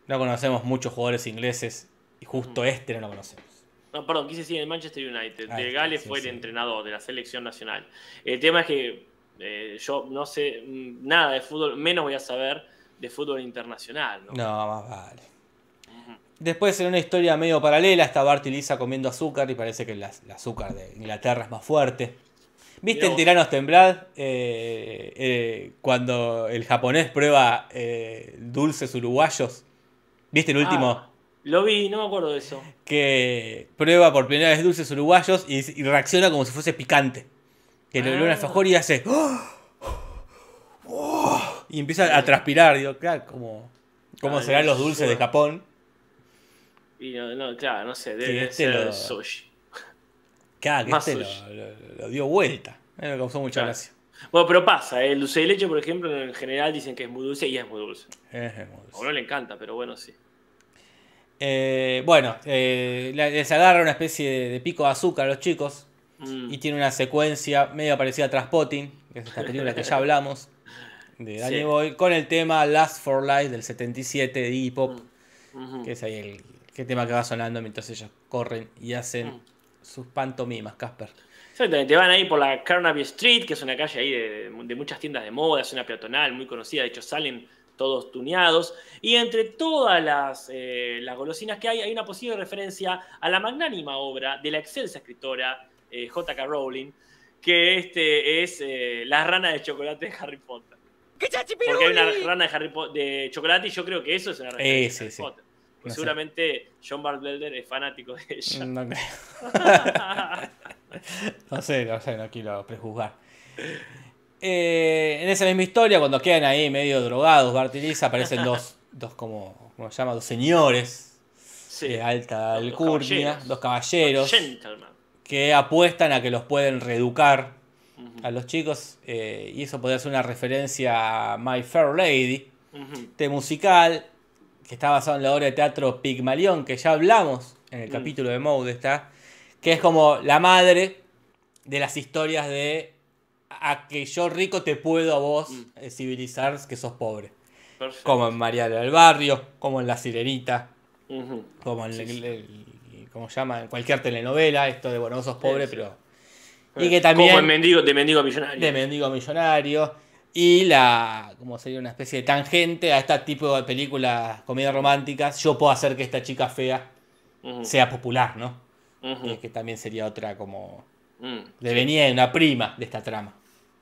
B: no conocemos muchos jugadores ingleses y justo este no lo conocemos.
C: No, perdón, quise decir en el Manchester United.
B: Ahí
C: De Gales
B: sí,
C: fue
B: sí.
C: el entrenador de la selección nacional. El tema es que eh, yo no sé mm, nada de fútbol, menos voy a saber de fútbol internacional. ¿no?
B: No, más vale. Después, en una historia medio paralela, está Bart y Lisa comiendo azúcar y parece que el azúcar de Inglaterra es más fuerte. ¿Viste en
C: vos.
B: Tiranos Temblad? eh, eh, cuando el japonés prueba eh, dulces uruguayos. ¿Viste el último?
C: Ah, lo vi, no me acuerdo de eso.
B: Que prueba por primera vez dulces uruguayos y, y reacciona como si fuese picante. Que le ve un
C: Ah.
B: alfajor y hace. ¡Oh! ¡Oh! y empieza a transpirar. Digo, claro, ¿cómo, cómo
C: Ah,
B: serán los dulces de. Japón?
C: Y no, no, claro, no sé, debe
B: este
C: ser
B: lo-
C: sushi.
B: Claro, que
C: Más
B: este lo,
C: sushi.
B: lo- lo dio vuelta. Me causó mucha
C: Claro.
B: gracia.
C: Bueno, pero pasa, ¿eh? el dulce de leche, por ejemplo, en general dicen que es muy dulce y es muy dulce.
B: Es hermoso.
C: A uno le encanta, pero bueno, sí.
B: Eh, bueno, eh, les agarra una especie de, de pico de azúcar a los chicos
C: Mm,
B: y tiene una secuencia medio parecida a Transpotting, que es esta película que ya hablamos, de Danny
C: Sí.
B: Boy, con el tema Last for Life del 77 de Iggy Pop,
C: ujú.
B: que es ahí el, tema que va sonando mientras ellos corren y hacen
C: Mm.
B: sus pantomimas, Casper.
C: Exactamente, van ahí por la Carnaby Street, que es una calle ahí de, de muchas tiendas de moda, es una peatonal muy conocida, de hecho salen todos tuneados. Y entre todas las, eh, las golosinas que hay, hay una posible referencia a la magnánima obra de la excelsa escritora eh, J.K. Rowling, que este es eh, La rana de chocolate de Harry Potter. Porque hay una rana de, Harry Po- de chocolate y yo creo que eso es una referencia
B: Eh,
C: a
B: sí,
C: Harry
B: sí.
C: Potter.
B: No sé.
C: seguramente John Bartleder es fanático de ella.
B: No, creo. [LAUGHS] no sé, no sé, no quiero prejuzgar. Eh, en esa misma historia, cuando quedan ahí medio drogados, Bart y Lisa, aparecen dos, dos como, ¿cómo se llama? Dos señores
C: Sí.
B: de alta
C: Dos
B: alcurnia,
C: caballeros.
B: dos caballeros, que apuestan a que los pueden reeducar a los chicos, eh, y eso podría ser una referencia a My Fair Lady, este musical que está basado en la obra de teatro Pigmalión, que ya hablamos en el
C: Mm.
B: capítulo de Mode, está, que es como la madre de las historias de a que yo rico te puedo a vos
C: Mm.
B: eh, civilizar que sos pobre.
C: Perfecto.
B: Como en María del Barrio, como en La Sirenita,
C: Ujú.
B: como en
C: Sí,
B: el-
C: sí.
B: el- ¿cómo se llama? En cualquier telenovela, esto de bueno, vos sos pobre,
C: Sí, sí.
B: pero. Y que también.
C: Como en mendigo, de mendigo millonario.
B: de mendigo millonario. Y la. como sería una especie de tangente a este tipo de películas, comedias románticas. Yo puedo hacer que esta chica fea sea popular, ¿no?
C: Ujú.
B: Que, que también sería otra como.
C: Mm.
B: Devenía de una prima de esta trama.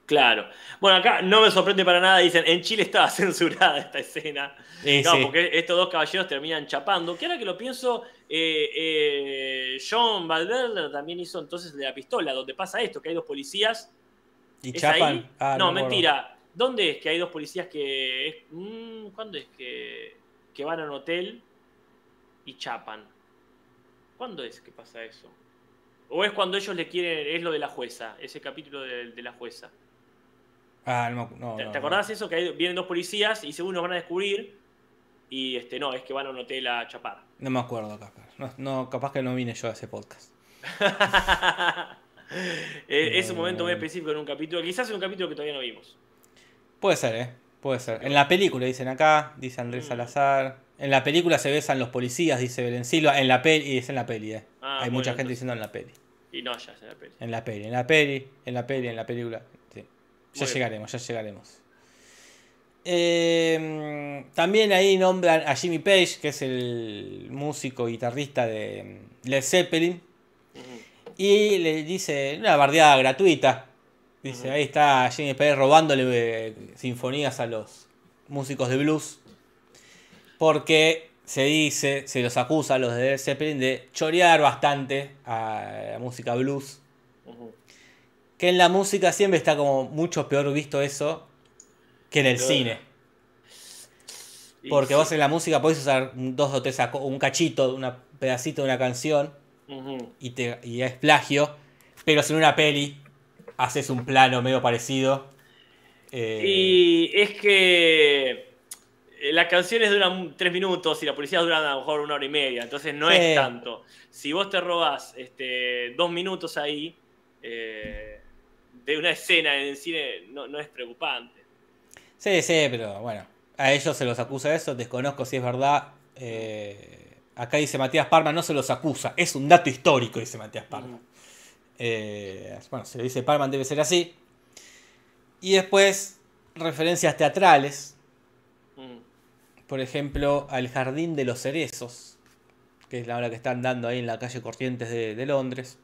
C: Claro. Bueno, acá no me sorprende para nada, dicen, en Chile estaba [LAUGHS] censurada esta escena.
B: Sí,
C: no,
B: sí.
C: porque estos dos caballeros terminan chapando. Que ahora que lo pienso, eh, eh, John Valverde también hizo entonces de la pistola, donde pasa esto, que hay dos policías.
B: Y
C: ¿Es
B: chapan.
C: ahí?
B: Ah,
C: no, mentira. ¿Dónde es que hay dos policías que... es- mm, ¿Cuándo es que, que van a un hotel y chapan? ¿Cuándo es que pasa eso? ¿O es cuando ellos le quieren, es lo de la jueza, ese capítulo de, de la jueza?
B: Ah, no, no,
C: ¿Te,
B: no,
C: te
B: no.
C: acordás eso? Que hay- vienen dos policías y según nos van a descubrir. Y este, no, es que van a un hotel a chapar.
B: No me acuerdo, capaz. No, no, capaz que no vine yo a ese podcast. [LAUGHS]
C: Es un momento muy
B: Eh.
C: específico en un capítulo. Quizás en un capítulo que todavía no vimos.
B: Puede ser, ¿eh? Puede ser. En la película dicen acá, dice Andrés
C: Mm.
B: Salazar. En la película se besan los policías, dice Belén Silva. En la peli, y es en la peli, ¿eh?
C: Ah,
B: Hay
C: bueno,
B: mucha gente
C: entonces-
B: diciendo en la peli.
C: Y no, ya se la peli.
B: En la peli, en la peli, en la peli, en la película. Sí. Ya
C: Muy bien.
B: llegaremos, ya llegaremos. Eh, también ahí nombran a Jimmy Page, que es el músico guitarrista de Led Zeppelin. Y le dice una bardeada gratuita. Dice, ahí está Jimmy Page robándole eh, sinfonías a los músicos de blues. Porque se dice, se los acusa a los de Zeppelin de chorear bastante a la música blues. Que en la música siempre está como mucho peor visto eso que en el cine. Porque
C: sí.
B: vos en la música podés usar dos o tres, un cachito, un pedacito de una canción y, te, y es plagio. Pero si en una peli haces un plano medio parecido. eh,
C: Y es que eh, las canciones duran tres minutos y la policía duran a lo mejor una hora y media, entonces no
B: Sí.
C: es tanto. Si vos te robás este, dos minutos ahí eh, de una escena en el cine, no, no es preocupante.
B: Sí, sí, pero bueno. A ellos se los acusa de eso, desconozco si es verdad. eh, acá dice Matías Parma, no se los acusa, es un dato histórico, dice Matías Parma.
C: Ujú.
B: Eh, bueno, se lo dice Parman, debe ser así. Y después, referencias teatrales.
C: Mm.
B: Por ejemplo, al Jardín de los Cerezos, que es la obra que están dando ahí en la calle Corrientes de, de Londres,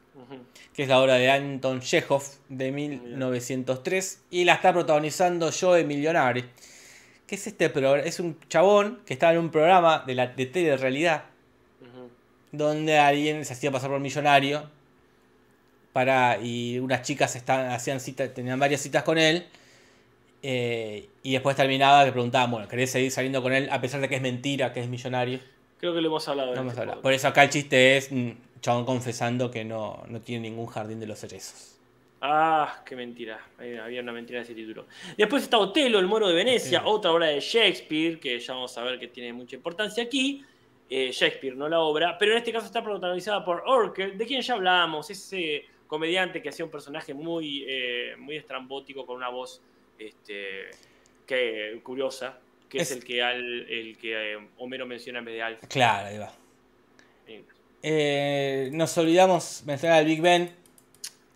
B: que es la obra de Anton Chekhov de 1903, y la está protagonizando Joe Millionari. ¿Qué es este? Es un chabón que estaba en un programa de, la, de telerrealidad
C: Ujú.
B: donde alguien se hacía pasar por millonario para y unas chicas estaban, hacían citas, tenían varias citas con él eh, y después terminaba que preguntaban, bueno, ¿querés seguir saliendo con él a pesar de que es mentira, que es millonario?
C: Creo que lo hemos hablado. en
B: No
C: este.
B: Por eso acá el chiste es un chabón confesando que no, no tiene ningún jardín de los cerezos.
C: Ah, qué mentira. Había una mentira de ese título. Después está Otelo, el moro de Venecia, otra obra de Shakespeare, que ya vamos a ver que tiene mucha importancia aquí. Eh, Shakespeare, no la obra, pero en este caso está protagonizada por Orkel, de quien ya hablábamos, ese comediante que hacía un personaje muy, eh, muy estrambótico con una voz este, que, curiosa, que es,
B: Es-
C: el que, al, el que eh, Homero menciona en vez de Alf.
B: Claro, ahí va.
C: Eh,
B: nos olvidamos mencionar al Big Ben,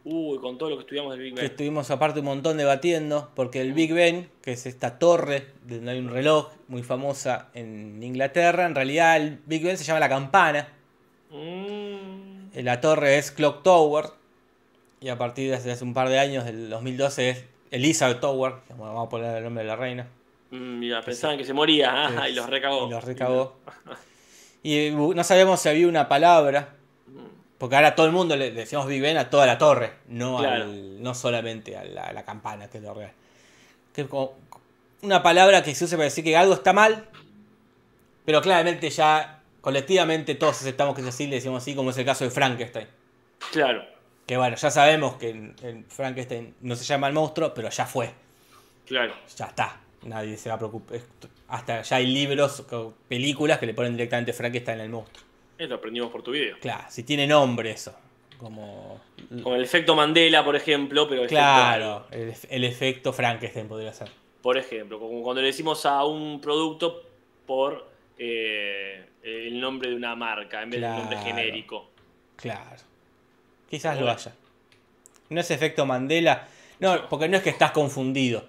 C: Uy, con todo lo que estudiamos del Big
B: que
C: Ben.
B: estuvimos aparte un montón debatiendo, porque el Big Ben, que es esta torre donde hay un reloj muy famosa en Inglaterra, en realidad el Big Ben se llama la campana,
C: Mm,
B: la torre es Clock Tower, y a partir de hace, hace un par de años, del 2012, es Elizabeth Tower, que, vamos a poner el nombre de la reina,
C: mm, pensaban que se moría ah, y los recagó.
B: y los recagó. [LAUGHS] Y no sabíamos si había una palabra,
C: Mm.
B: porque ahora todo el mundo le decimos Big Ben a toda la torre, no,
C: Claro.
B: al- no solamente a la, a la campana, que es lo real. Que es como una palabra que se usa para decir que algo está mal, pero claramente ya colectivamente todos aceptamos que es así, le decimos así, como es el caso de Frankenstein.
C: Claro,
B: Que bueno, ya sabemos que en, en Frankenstein no se llama el monstruo, pero ya fue,
C: claro.
B: ya está. Nadie se va a preocupar. Hasta ya hay libros o películas que le ponen directamente Frankenstein en el monstruo.
C: Esto aprendimos por tu video.
B: Claro, si tiene nombre eso. Como.
C: Con el efecto Mandela, por ejemplo, pero
B: Claro, el, el efecto Frankenstein podría ser.
C: por ejemplo, como cuando le decimos a un producto por eh, el nombre de una marca en vez del nombre
B: Claro.
C: genérico.
B: Claro. Quizás lo haya. No es efecto Mandela. No, porque no es que estás confundido.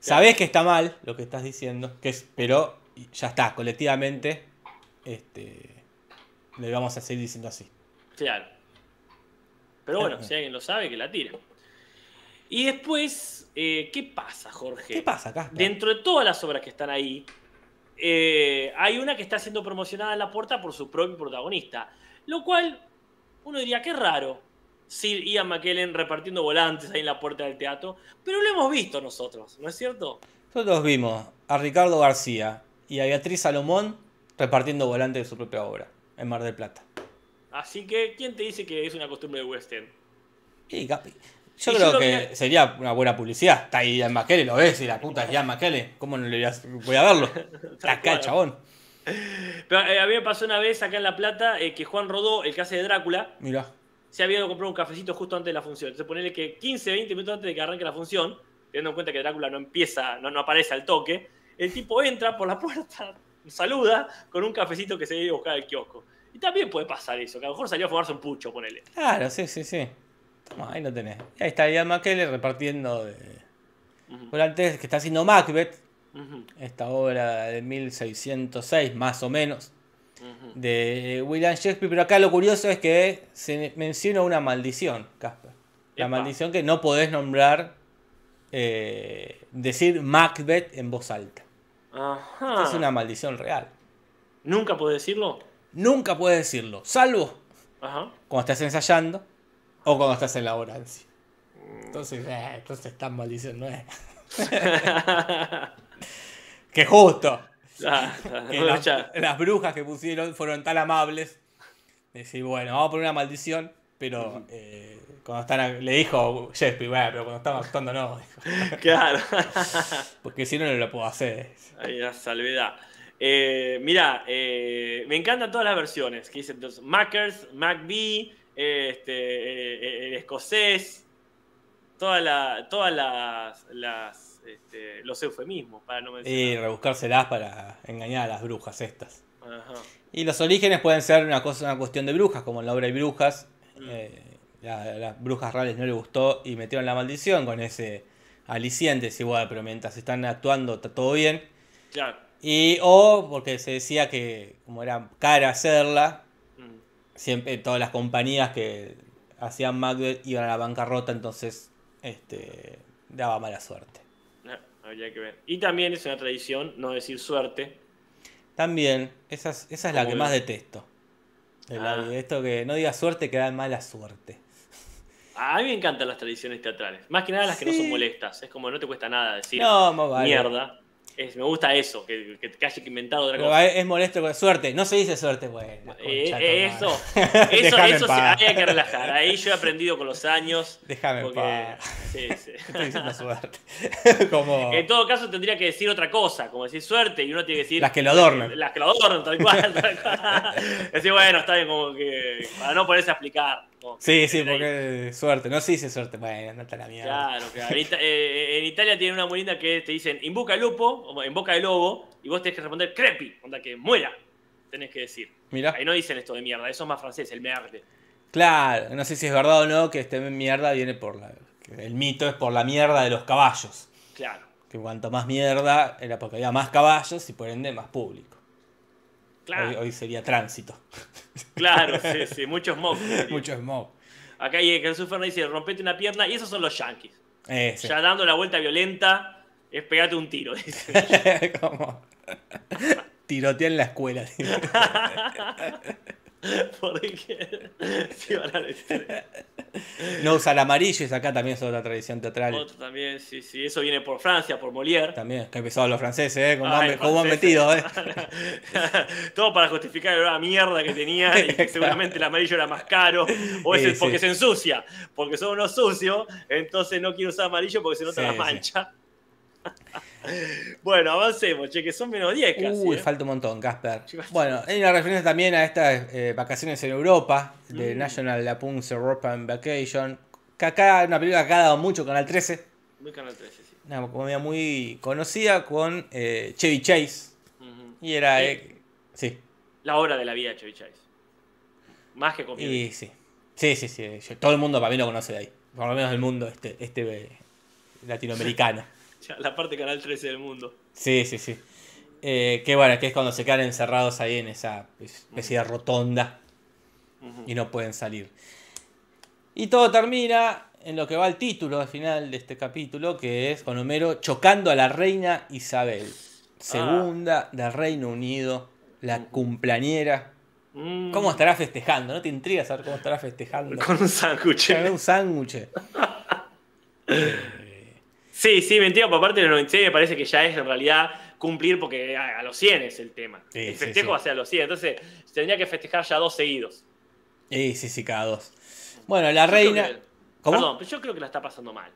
B: Sabés que está mal lo que estás diciendo, que es, pero ya está, colectivamente, este, le vamos a seguir diciendo así.
C: Claro. Pero bueno, si alguien lo sabe, que la tire. Y después, eh, ¿qué pasa, Jorge?
B: ¿Qué pasa, Casper?
C: Dentro de todas las obras que están ahí, eh, hay una que está siendo promocionada en la puerta por su propio protagonista. Lo cual, uno diría, qué raro. Sir Ian McKellen repartiendo volantes ahí en la puerta del teatro. Pero lo hemos visto nosotros, ¿no es cierto?
B: Nosotros vimos a Ricardo García y a Beatriz Salomón repartiendo volantes de su propia obra en Mar del Plata.
C: Así que, ¿quién te dice que es una costumbre de West End?
B: Y capi- yo
C: Y
B: creo
C: yo
B: que sería una buena publicidad. Está ahí Ian McKellen, lo ves y la puta es Ian McKellen. ¿Cómo no le voy a, voy a verlo? [LAUGHS] Está acá, chabón.
C: Pero eh, a mí me pasó una vez acá en La Plata eh, que Juan Rodó, el que hace de Drácula,
B: Mirá.
C: Se había ido a comprar un cafecito justo antes de la función. Entonces ponerle que 15, 20 minutos antes de que arranque la función, teniendo en cuenta que Drácula no empieza, no, no aparece al toque, el tipo entra por la [LAUGHS] puerta, saluda con un cafecito que se iba a buscar al kiosco. Y también puede pasar eso, que a lo mejor salió a fumarse un pucho, ponele.
B: Claro, sí, sí, sí. Toma, ahí lo tenés. Ahí está Ian McKellen repartiendo de
C: Ujú,
B: volantes que está haciendo Macbeth. Esta obra de 1606, más o menos. De William Shakespeare, pero acá lo curioso es que se menciona una maldición, Casper. La
C: Epa.
B: maldición que no podés nombrar, eh, decir Macbeth en voz alta.
C: Ajá.
B: Es una maldición real.
C: ¿Nunca puedo decirlo?
B: Nunca puedes decirlo, salvo
C: Ajá.
B: cuando estás ensayando o cuando estás en la sí. Entonces, eh, entonces tan maldición no es. [LAUGHS] [LAUGHS] que justo. [LAUGHS]
C: Ah, bueno,
B: las, brujas que pusieron fueron tan amables. de Decir, bueno, vamos a poner una maldición, pero eh, cuando están. Le dijo Shakespeare, bueno, pero cuando estamos actuando no. dijo, [LAUGHS]
C: Claro. [LAUGHS]
B: porque si no, no lo puedo hacer.
C: Ahí la salvedad. Eh, mira, eh, me encantan todas las versiones. Que dicen entonces Mackers, MacBee, este, eh, el escocés, toda la- todas las, las, este, los eufemismos, para no
B: Y
C: mencionar.
B: rebuscárselas para engañar a las brujas estas.
C: Ajá.
B: Y los orígenes pueden ser una, cosa, una cuestión de brujas, como en la obra hay brujas.
C: Mm.
B: eh, la- las brujas reales no le gustó y metieron la maldición con ese aliciente. Es igual, pero mientras están actuando está todo bien.
C: Claro.
B: Y o porque se decía que como era cara hacerla,
C: Mm.
B: siempre todas las compañías que hacían Macbeth iban a la bancarrota, entonces este daba mala suerte.
C: Habría que ver. Y también es una tradición no decir suerte.
B: También, esa es, esa es la que más detesto.
C: Ah.
B: esto que no digas suerte que da mala suerte.
C: A mí me encantan las tradiciones teatrales. Más que nada las que no son molestas. Es como no te cuesta nada decir
B: No, más vale.
C: mierda. Es- me gusta eso, que, que te haya que inventar otra cosa.
B: es es molesto suerte. No se dice suerte, bueno. la
C: Eh, eh, eso, [LAUGHS] eso,
B: en
C: eso ahí hay que relajar. Ahí yo he aprendido con los años.
B: Déjame en
C: Porque,
B: paz.
C: sí, sí. [LAUGHS]
B: Estoy diciendo suerte. [LAUGHS] Como
C: En todo caso tendría que decir otra cosa, como decir suerte, y uno tiene que decir.
B: las que lo adornan.
C: Las que lo adornan, tal cual. Tal cual. Decir, bueno, está bien, como que. Para no ponerse a explicar.
B: Sí, sí,
C: ahí.
B: porque suerte. No se dice suerte. Bueno, no está la mierda.
C: Claro, claro. En, Ita- eh, en Italia tienen una muy linda que te dicen in boca lupo, o en boca de lobo, y vos tenés que responder crepi, onda que muera. Tenés que decir.
B: Mira.
C: Ahí no dicen esto de mierda, eso es más francés, el merde.
B: Claro, no sé si es verdad o no que este mierda viene por la. el mito es por la mierda de los caballos.
C: Claro.
B: Que cuanto más mierda era porque había más caballos y por ende más público.
C: Claro,
B: Hoy, hoy sería tránsito. [LAUGHS]
C: claro, sí, sí, muchos mocos.
B: Mucho smog.
C: Acá Jesús Fernández dice, rompete una pierna, y esos son los yankees.
B: Eh, sí.
C: Ya dando la vuelta violenta, es pegate un tiro. dice. [LAUGHS]
B: Como tirotea en la escuela. [LAUGHS] [LAUGHS]
C: Porque [LAUGHS] sí van a decir.
B: no usar amarillo, y acá también es otra tradición teatral.
C: Otro también, sí, sí, eso viene por Francia, por Molière.
B: También, que empezaron los franceses, ¿eh? Como,
C: Ay,
B: han, metido, ¿eh? [LAUGHS]
C: Todo para justificar la mierda que tenía y que seguramente el amarillo era más caro. O es
B: Sí,
C: el- porque
B: sí.
C: se ensucia. Porque son unos sucios, entonces no quiero usar amarillo porque se nota
B: Sí,
C: la mancha. Bueno, avancemos, che, que son menos 10 casi.
B: Uy,
C: ¿eh?
B: falta un montón, Casper. [LAUGHS] Bueno, hay una referencia también a estas eh, vacaciones en Europa, de
C: Mm.
B: National Lampoon's European Vacation. Que acá, una película que ha dado mucho, Canal 13.
C: Muy Canal 13, sí.
B: Una comedia muy conocida con eh, Chevy Chase. Y era. Sí,
C: La obra de la vida de Chevy Chase. Más que comida.
B: y sí. Sí, sí, sí. yo- todo el mundo para mí lo conoce de ahí. Por lo menos el mundo este, este latinoamericano. [LAUGHS]
C: Ya, La parte Canal 13 del mundo.
B: Sí, sí, sí. Eh, que bueno, que es cuando se quedan encerrados ahí en esa especie de rotonda y no pueden salir. Y todo termina en lo que va al título al final de este capítulo, que es con Homero chocando a la reina Isabel, segunda del Reino Unido, la cumpleañera.
C: Mm.
B: ¿Cómo estará festejando? ¿No te intriga saber cómo estará festejando?
C: Con un sándwich.
B: Con un sándwich. [LAUGHS]
C: Sí, sí, mentira, por parte de los 96 me parece que ya es en realidad cumplir porque a, a los 100 es el tema.
B: Sí,
C: el festejo
B: sí.
C: va a ser a los 100, entonces tendría que festejar ya dos seguidos.
B: Sí, sí, sí, cada dos. Bueno, la
C: Yo
B: reina.
C: que-
B: ¿Cómo?
C: Perdón, pero yo creo que la está pasando mal.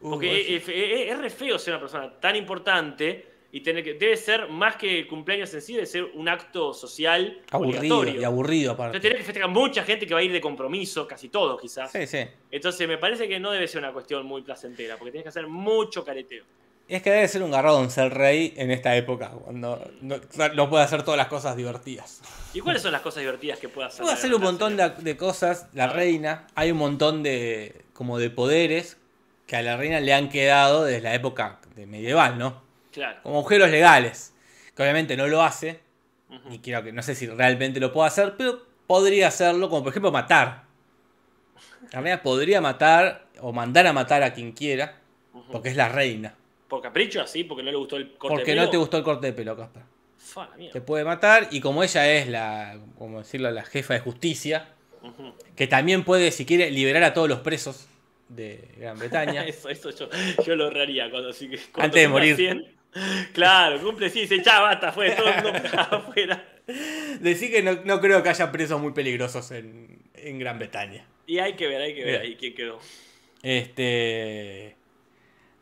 B: Uh,
C: Porque es- es re feo ser una persona tan importante y tener que, debe ser más que el cumpleaños en sí, debe ser un acto social
B: aburrido y aburrido
C: Entonces
B: aparte.
C: tener que festejar mucha gente que va a ir de compromiso, casi todos quizás.
B: Sí, sí.
C: Entonces me parece que no debe ser una cuestión muy placentera, porque tienes que hacer mucho careteo.
B: Es que debe ser un garrón ser rey en esta época, cuando no, no puede hacer todas las cosas divertidas.
C: ¿Y cuáles son las cosas divertidas que puede hacer?
B: Puede hacer un montón de, de cosas, la reina. Hay un montón de como de poderes que a la reina le han quedado desde la época medieval, ¿no?
C: Claro.
B: Como agujeros legales. Que obviamente no lo hace,
C: Ujú.
B: y quiero que no sé si realmente lo puede hacer, pero podría hacerlo, como por ejemplo matar. La reina podría matar o mandar a matar a quien quiera, porque es la reina.
C: ¿Por capricho así? ¿Porque no le gustó el corte
B: Porque
C: de
B: no
C: pelo?
B: te gustó el corte de pelo, Casper. Te puede matar, y como ella es la, como decirlo, la jefa de justicia, que también puede, si quiere, liberar a todos los presos de Gran [LAUGHS] Bretaña.
C: Eso, eso yo, yo lo ahorraría cuando, cuando
B: Antes de morir.
C: 100. Claro, cumple 100 y dice, ya basta, fue todo el mundo para afuera.
B: Decir que no, no creo que haya presos muy peligrosos en, en Gran Bretaña.
C: Y hay que ver, hay que ver ahí quién quedó.
B: Este.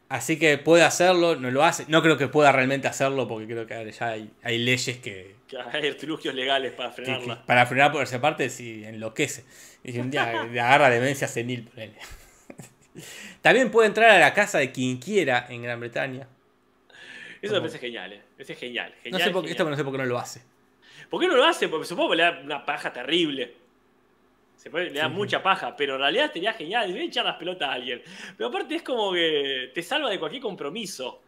B: Así que puede hacerlo, no lo hace. No creo que pueda realmente hacerlo porque creo que ya hay, hay leyes que,
C: Que hay artilugios legales para
B: que
C: frenarla.
B: para frenar por esa parte si enloquece. Y si un día [LAUGHS] agarra demencia senil, ponele. También puede entrar a la casa de quien quiera en Gran Bretaña.
C: Eso me parece genial, eh. Ese es genial.
B: No
C: genial
B: sé por
C: genial.
B: esto no sé por qué no lo hace.
C: ¿Por qué no lo hace? Porque supongo que le da una paja terrible. Se puede- le da
B: Sí,
C: mucha paja, pero en realidad sería genial. Debe echar las pelotas a alguien. Pero aparte es como que te salva de cualquier compromiso.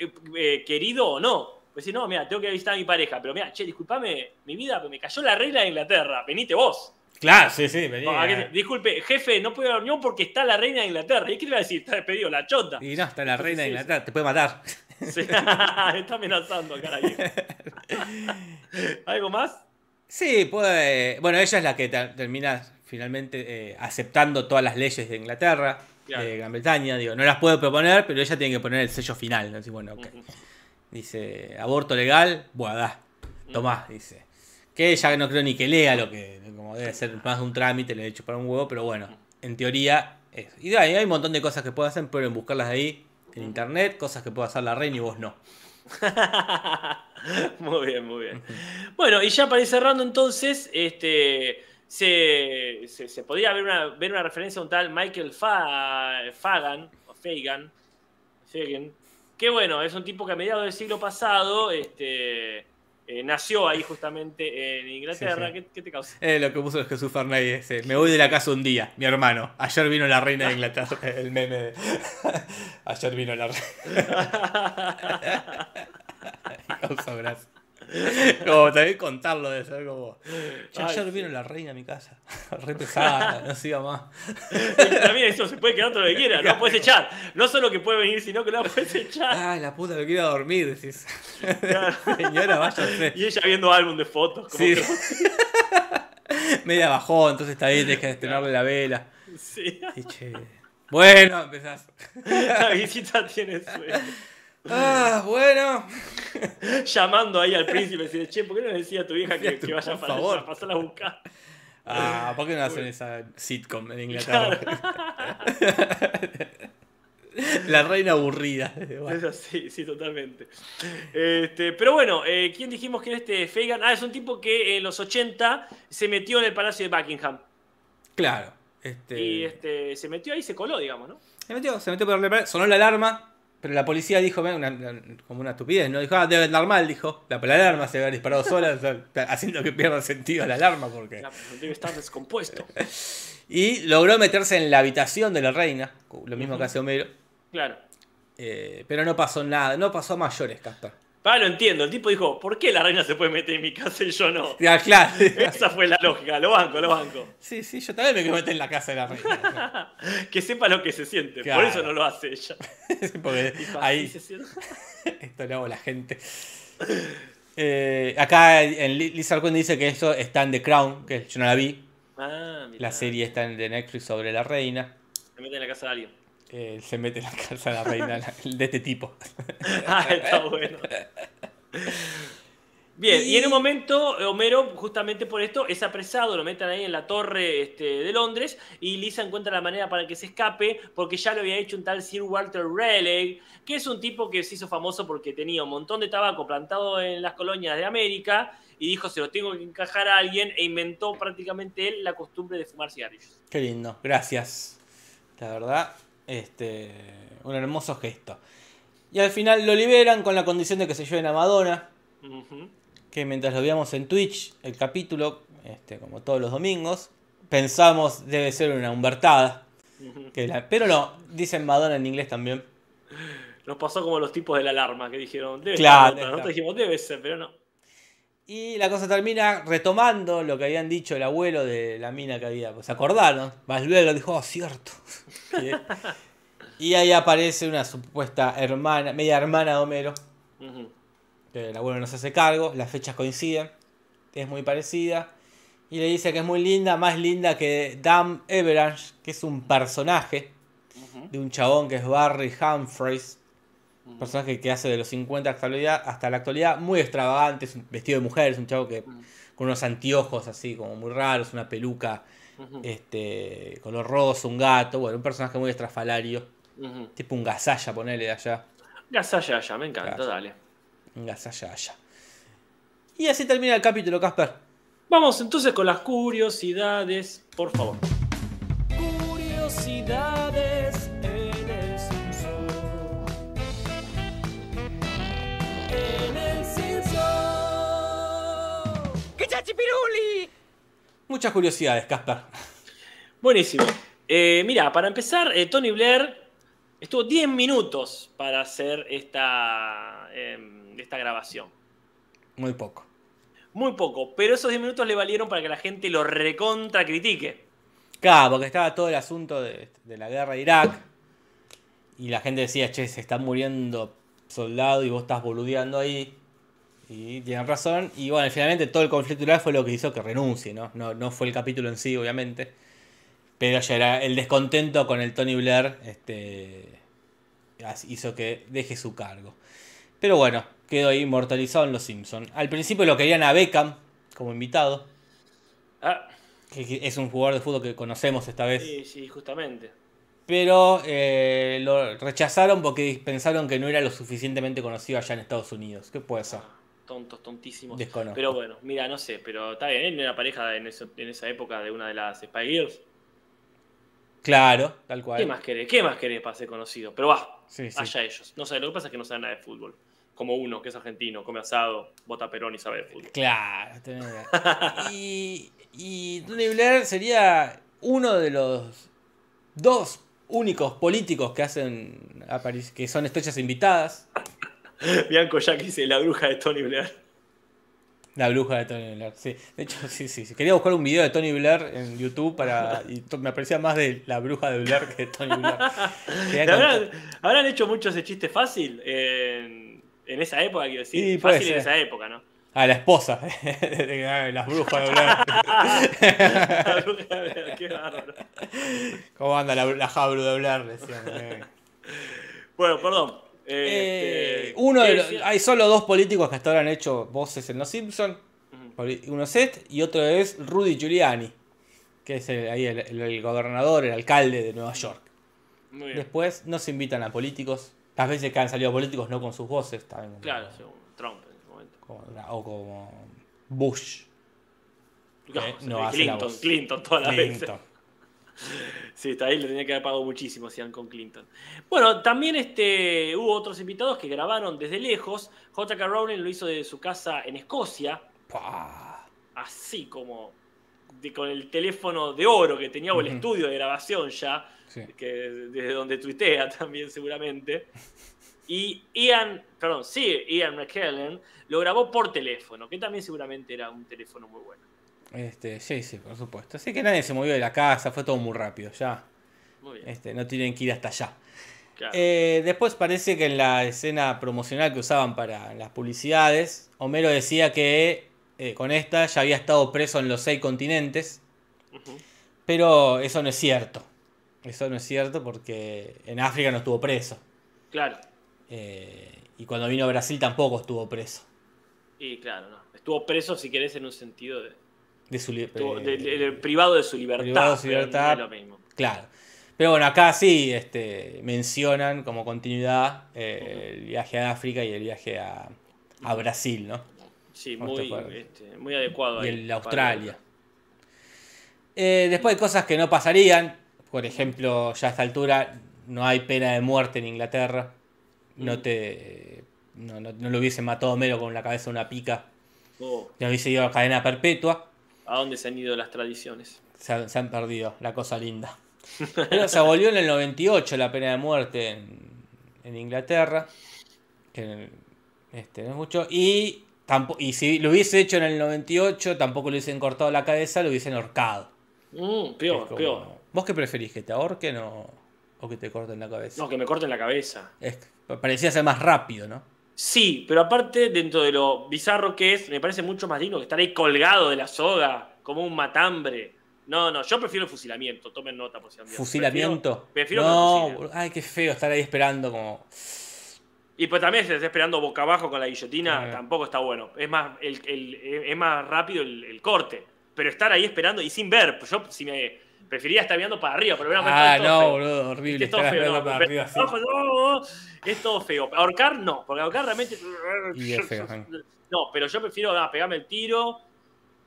C: eh, eh, querido o no. Pues si no, mira, tengo que visitar a mi pareja. Pero mira, che, disculpame, mi vida, me cayó la reina de Inglaterra. Venite vos.
B: Claro, sí, sí, vení.
C: No, ¿a qué te- disculpe, jefe, no puedo ir a la reunión porque está la reina de Inglaterra. ¿Y qué le va a decir? Está despedido, la chota.
B: Y no, está la reina de. Inglaterra, te puede matar.
C: Sí, [LAUGHS] está amenazando acá la vieja. ¿Algo más?
B: Sí, puede. Bueno, ella es la que ter- termina finalmente eh, aceptando todas las leyes de Inglaterra,
C: Claro.
B: de Gran Bretaña. Digo, no las puede proponer, pero ella tiene que poner el sello final. ¿no? Así, bueno. Dice, aborto legal, buah, da. Tomás, dice. Que ella no creo ni que lea lo que, como debe ser más de un trámite, le he hecho para un huevo, pero bueno, en teoría es. Y hay, hay un montón de cosas que pueden hacer, pero en buscarlas ahí en internet, cosas que puede hacer la reina y vos no. [LAUGHS]
C: muy bien, muy bien. Bueno, y ya para ir cerrando entonces, este, se, se, podría ver una, ver una referencia a un tal Michael Fa- Fagan, o Fagan, Fagan, que bueno, es un tipo que a mediados del siglo pasado este, eh, nació ahí justamente en Inglaterra.
B: Sí, sí.
C: ¿Qué, qué te causa?
B: Eh, lo que puso Jesús Fernández. eh, me voy de la casa un día, mi hermano. Ayer vino la reina de Inglaterra. [LAUGHS] El meme de. [LAUGHS] Ayer vino la reina. [LAUGHS] Causa gracia. [LAUGHS] Como también contarlo de ser como. "Che,
C: Ay,
B: ayer vino la reina a mi casa. [LAUGHS] Re pesada, no siga más. [LAUGHS]
C: También eso se puede quedar todo lo que quiera, no puedes echar. No solo que puede venir, sino que no puedes echar.
B: Ay, la puta, me quiero dormir, decís.
C: Claro.
B: Señora, váyase.
C: Y ella viendo álbum de fotos. Como
B: Sí.
C: que-
B: Media bajó, entonces está bien, tenés que estrenarle la vela.
C: sí.
B: Y che. Bueno, empezás.
C: La visita tiene sueño.
B: Ah, bueno. [LAUGHS]
C: Llamando ahí al príncipe y decirle, che, ¿por qué no le decía a tu hija que, que vaya para
B: favor.
C: a pasarla a buscar?
B: Ah, ¿por qué no hacen esa sitcom en Inglaterra? [LAUGHS] La reina aburrida. [LAUGHS]
C: Eso sí, sí, totalmente. Este, pero bueno, eh, ¿quién dijimos que era este Fagan? Ah, es un tipo que en los 80 se metió en el Palacio de Buckingham.
B: Claro. Este,
C: Y este, se metió ahí se coló, digamos, ¿no?
B: Se metió, se metió por la sonó la alarma, pero la policía dijo, "Ven, una- una- como una estupidez, ¿no? Dijo, ah, debe andar mal, dijo. La, la alarma se había disparado sola, o sea, haciendo que pierda sentido la alarma, porque...
C: Debe estar descompuesto. [LAUGHS]
B: Y logró meterse en la habitación de la reina, lo mismo que hace Homero,
C: Claro.
B: eh, pero no pasó nada, no pasó a mayores, Casper.
C: Ah, lo entiendo. El tipo dijo, ¿por qué la reina se puede meter en mi casa y yo no?
B: Ya, [LAUGHS] claro.
C: Esa fue la lógica. Lo banco, lo banco.
B: Sí, sí, yo también me quiero meter en la casa de la reina. [LAUGHS]
C: que sepa lo que se siente.
B: Claro.
C: Por eso no lo hace ella. [LAUGHS]
B: Porque
C: Dijo,
B: ahí esto lo hago la gente. Eh, acá en Li- Lizard Queen dice que eso está en The Crown, que yo no la vi.
C: Ah.
B: La serie está en de Netflix sobre la reina.
C: Se mete en la casa de alguien.
B: Eh, se mete en la casa de la reina de este tipo. [LAUGHS]
C: Ah, está bueno. Bien, y... en un momento Homero, justamente por esto, es apresado, lo meten ahí en la torre este, de Londres y Lisa encuentra la manera para que se escape porque ya lo había hecho un tal Sir Walter Raleigh, que es un tipo que se hizo famoso porque tenía un montón de tabaco plantado en las colonias de América y dijo se lo tengo que encajar a alguien e inventó prácticamente él la costumbre de fumar cigarrillos.
B: Qué lindo, gracias. La verdad, este, un hermoso gesto. Y al final lo liberan con la condición de que se lleven a Madonna.
C: Uh -huh.
B: Que mientras lo veíamos en Twitch, el capítulo, este, como todos los domingos, pensamos debe ser una humbertada. Uh -huh. que la, pero no, dicen Madonna en inglés también.
C: Nos pasó como los tipos de la alarma que dijeron, debe
B: claro,
C: ser. Nosotros dijimos, debe ser, pero no.
B: Y la cosa termina retomando lo que habían dicho el abuelo de la mina que había. Pues se acordaron. Más luego dijo, oh, cierto. [LAUGHS] y ahí aparece una supuesta hermana, media hermana de Homero. Uh -huh. Que el abuelo no se hace cargo. Las fechas coinciden. Es muy parecida. Y le dice que es muy linda, más linda que Dan Everage, que es un personaje uh -huh. de un chabón que es Barry Humphries. Personaje que hace de los 50 hasta la actualidad, hasta la actualidad muy extravagante, es un vestido de mujer, es un chavo que con unos anteojos así como muy raros, una peluca este color rosa, un gato, bueno, un personaje muy estrafalario. Tipo un gasalla, ponele allá.
C: Gasalla allá, me encanta, dale.
B: Un gasalla allá. Y así termina el capítulo, Casper.
C: Vamos entonces con las curiosidades, por favor.
A: Curiosidades
D: ¡Piruli!
B: Muchas curiosidades, Casper.
C: Buenísimo. Eh, mira, para empezar, eh, Tony Blair estuvo 10 minutos para hacer esta, eh, esta grabación.
B: Muy poco.
C: Muy poco, pero esos 10 minutos le valieron para que la gente lo recontra critique.
B: Claro, porque estaba todo el asunto de, de, la guerra de Irak. Y la gente decía, che, se están muriendo soldados y vos estás boludeando ahí. Y tienen razón. Y bueno, finalmente todo el conflicto Irak fue lo que hizo que renuncie, ¿no? ¿no? No fue el capítulo en sí, obviamente. Pero ya era el descontento con el Tony Blair. Este. hizo que deje su cargo. Pero bueno, quedó ahí inmortalizado en Los Simpsons. Al principio lo querían a Beckham como invitado.
C: Ah.
B: Que es un jugador de fútbol que conocemos esta vez.
C: Sí, sí, justamente.
B: Pero eh, lo rechazaron porque pensaron que no era lo suficientemente conocido allá en Estados Unidos. ¿Qué puede ser?
C: Tontos, tontísimos.
B: Desconozco.
C: Pero bueno, mira, no sé, pero está bien, él era pareja en, eso, en esa época de una de las Spy Girls.
B: Claro, tal cual.
C: ¿Qué más querés? ¿Qué más querés para ser conocido? Pero va,
B: sí, sí.
C: allá ellos. No sé, lo que pasa es que no saben nada de fútbol. Como uno, que es argentino, come asado, vota Perón y sabe de fútbol.
B: Claro. [LAUGHS] y, y Tony Blair sería uno de los dos únicos políticos que hacen que son estrellas invitadas. [LAUGHS]
C: Bianco Jack dice la bruja de Tony Blair.
B: La bruja de Tony Blair, sí. De hecho, sí, sí. Quería buscar un video de Tony Blair en YouTube para. Y me parecía más de la bruja de Blair que de Tony Blair. [LAUGHS]
C: ¿Habrán, ¿Habrán, hecho mucho ese chiste fácil en, en esa época, quiero decir?
B: Sí,
C: fácil en esa época, ¿no?
B: A la esposa de [LAUGHS] las brujas de Blair.
C: la bruja de Blair, qué bárbaro.
B: ¿Cómo anda la, la Jabru de Blair? Decían, eh.
C: Bueno, perdón.
B: Eh, uno de los, hay solo dos políticos que hasta ahora han hecho voces en Los Simpsons. Uh -huh. Uno es Seth y otro es Rudy Giuliani, que es el, ahí el, el, el, gobernador, el alcalde de Nueva York. Después no se invitan a políticos. Las veces que han salido políticos no con sus voces. También
C: claro, según Trump en ese momento.
B: Como, o como Bush.
C: No, no Clinton, Clinton toda la
B: Clinton.
C: Sí, está ahí le tenía que haber pagado muchísimo si con Clinton. Bueno, también este, hubo otros invitados que grabaron desde lejos. J.K. Rowling lo hizo de su casa en Escocia.
B: Pah.
C: Así como de, con el teléfono de oro que tenía, o el uh -huh. estudio de grabación ya,
B: sí.
C: que desde donde tuitea también seguramente. [LAUGHS] Y Ian, perdón, sí, Ian McKellen lo grabó por teléfono, que también seguramente era un teléfono muy bueno.
B: Este, sí, sí, por supuesto. Así que nadie se movió de la casa, fue todo muy rápido, ya.
C: Muy bien.
B: Este, no tienen que ir hasta allá.
C: claro.
B: Eh, después parece que en la escena promocional que usaban para las publicidades, Homero decía que eh, con esta ya había estado preso en los seis continentes, pero eso no es cierto. Eso no es cierto porque en África no estuvo preso.
C: Claro.
B: Eh, y cuando vino a Brasil tampoco estuvo preso.
C: Y claro, no. Estuvo preso, si querés, en un sentido de,
B: De su eh,
C: de- de- de- privado de su libertad.
B: privado de su
C: pero no
B: libertad.
C: lo mismo.
B: Claro. Pero bueno, acá sí este, mencionan como continuidad eh, el viaje a África y el viaje a, a Brasil, ¿no?
C: Sí,
B: ¿Cómo
C: muy, este, muy adecuado.
B: y el Australia. Eh, después hay cosas que no pasarían. Por ejemplo, ya a esta altura no hay pena de muerte en Inglaterra. No
C: Mm.
B: te. No, no- no lo hubiesen matado Homero con la cabeza de una pica.
C: Oh,
B: No hubiese ido a cadena perpetua.
C: ¿A dónde se han ido las tradiciones?
B: Se han, se han perdido, la cosa linda. Pero se abolió en el 98 la pena de muerte en, en Inglaterra. Que este, no es mucho. Y, tampo- y si lo hubiese hecho en el 98, tampoco le hubiesen cortado la cabeza, lo hubiesen ahorcado.
C: Mm, peor,
B: como-
C: peor.
B: ¿Vos qué preferís? ¿Que te ahorquen o, o que te corten la cabeza?
C: No, que me corten la cabeza.
B: Es- parecía ser más rápido, ¿no?
C: Sí, pero aparte, dentro de lo bizarro que es, me parece mucho más digno que estar ahí colgado de la soga, como un matambre. No, no, yo prefiero el fusilamiento. Tomen nota por si han.
B: ¿Fusilamiento?
C: Prefiero, prefiero
B: no, ay, qué feo estar ahí esperando como...
C: Y pues también si te está esperando boca abajo con la guillotina, tampoco está bueno. Es más, el, el- es más rápido el, el corte. Pero estar ahí esperando y sin ver, pues yo si me prefería estar mirando para arriba, pero
B: Ah, no,
C: feo.
B: boludo, horrible.
C: Es todo feo, no,
B: para arriba
C: abajo, no, es todo feo. Ahorcar no, porque ahorcar realmente.
B: Y es feo, eh.
C: No, pero yo prefiero ah, pegarme el tiro,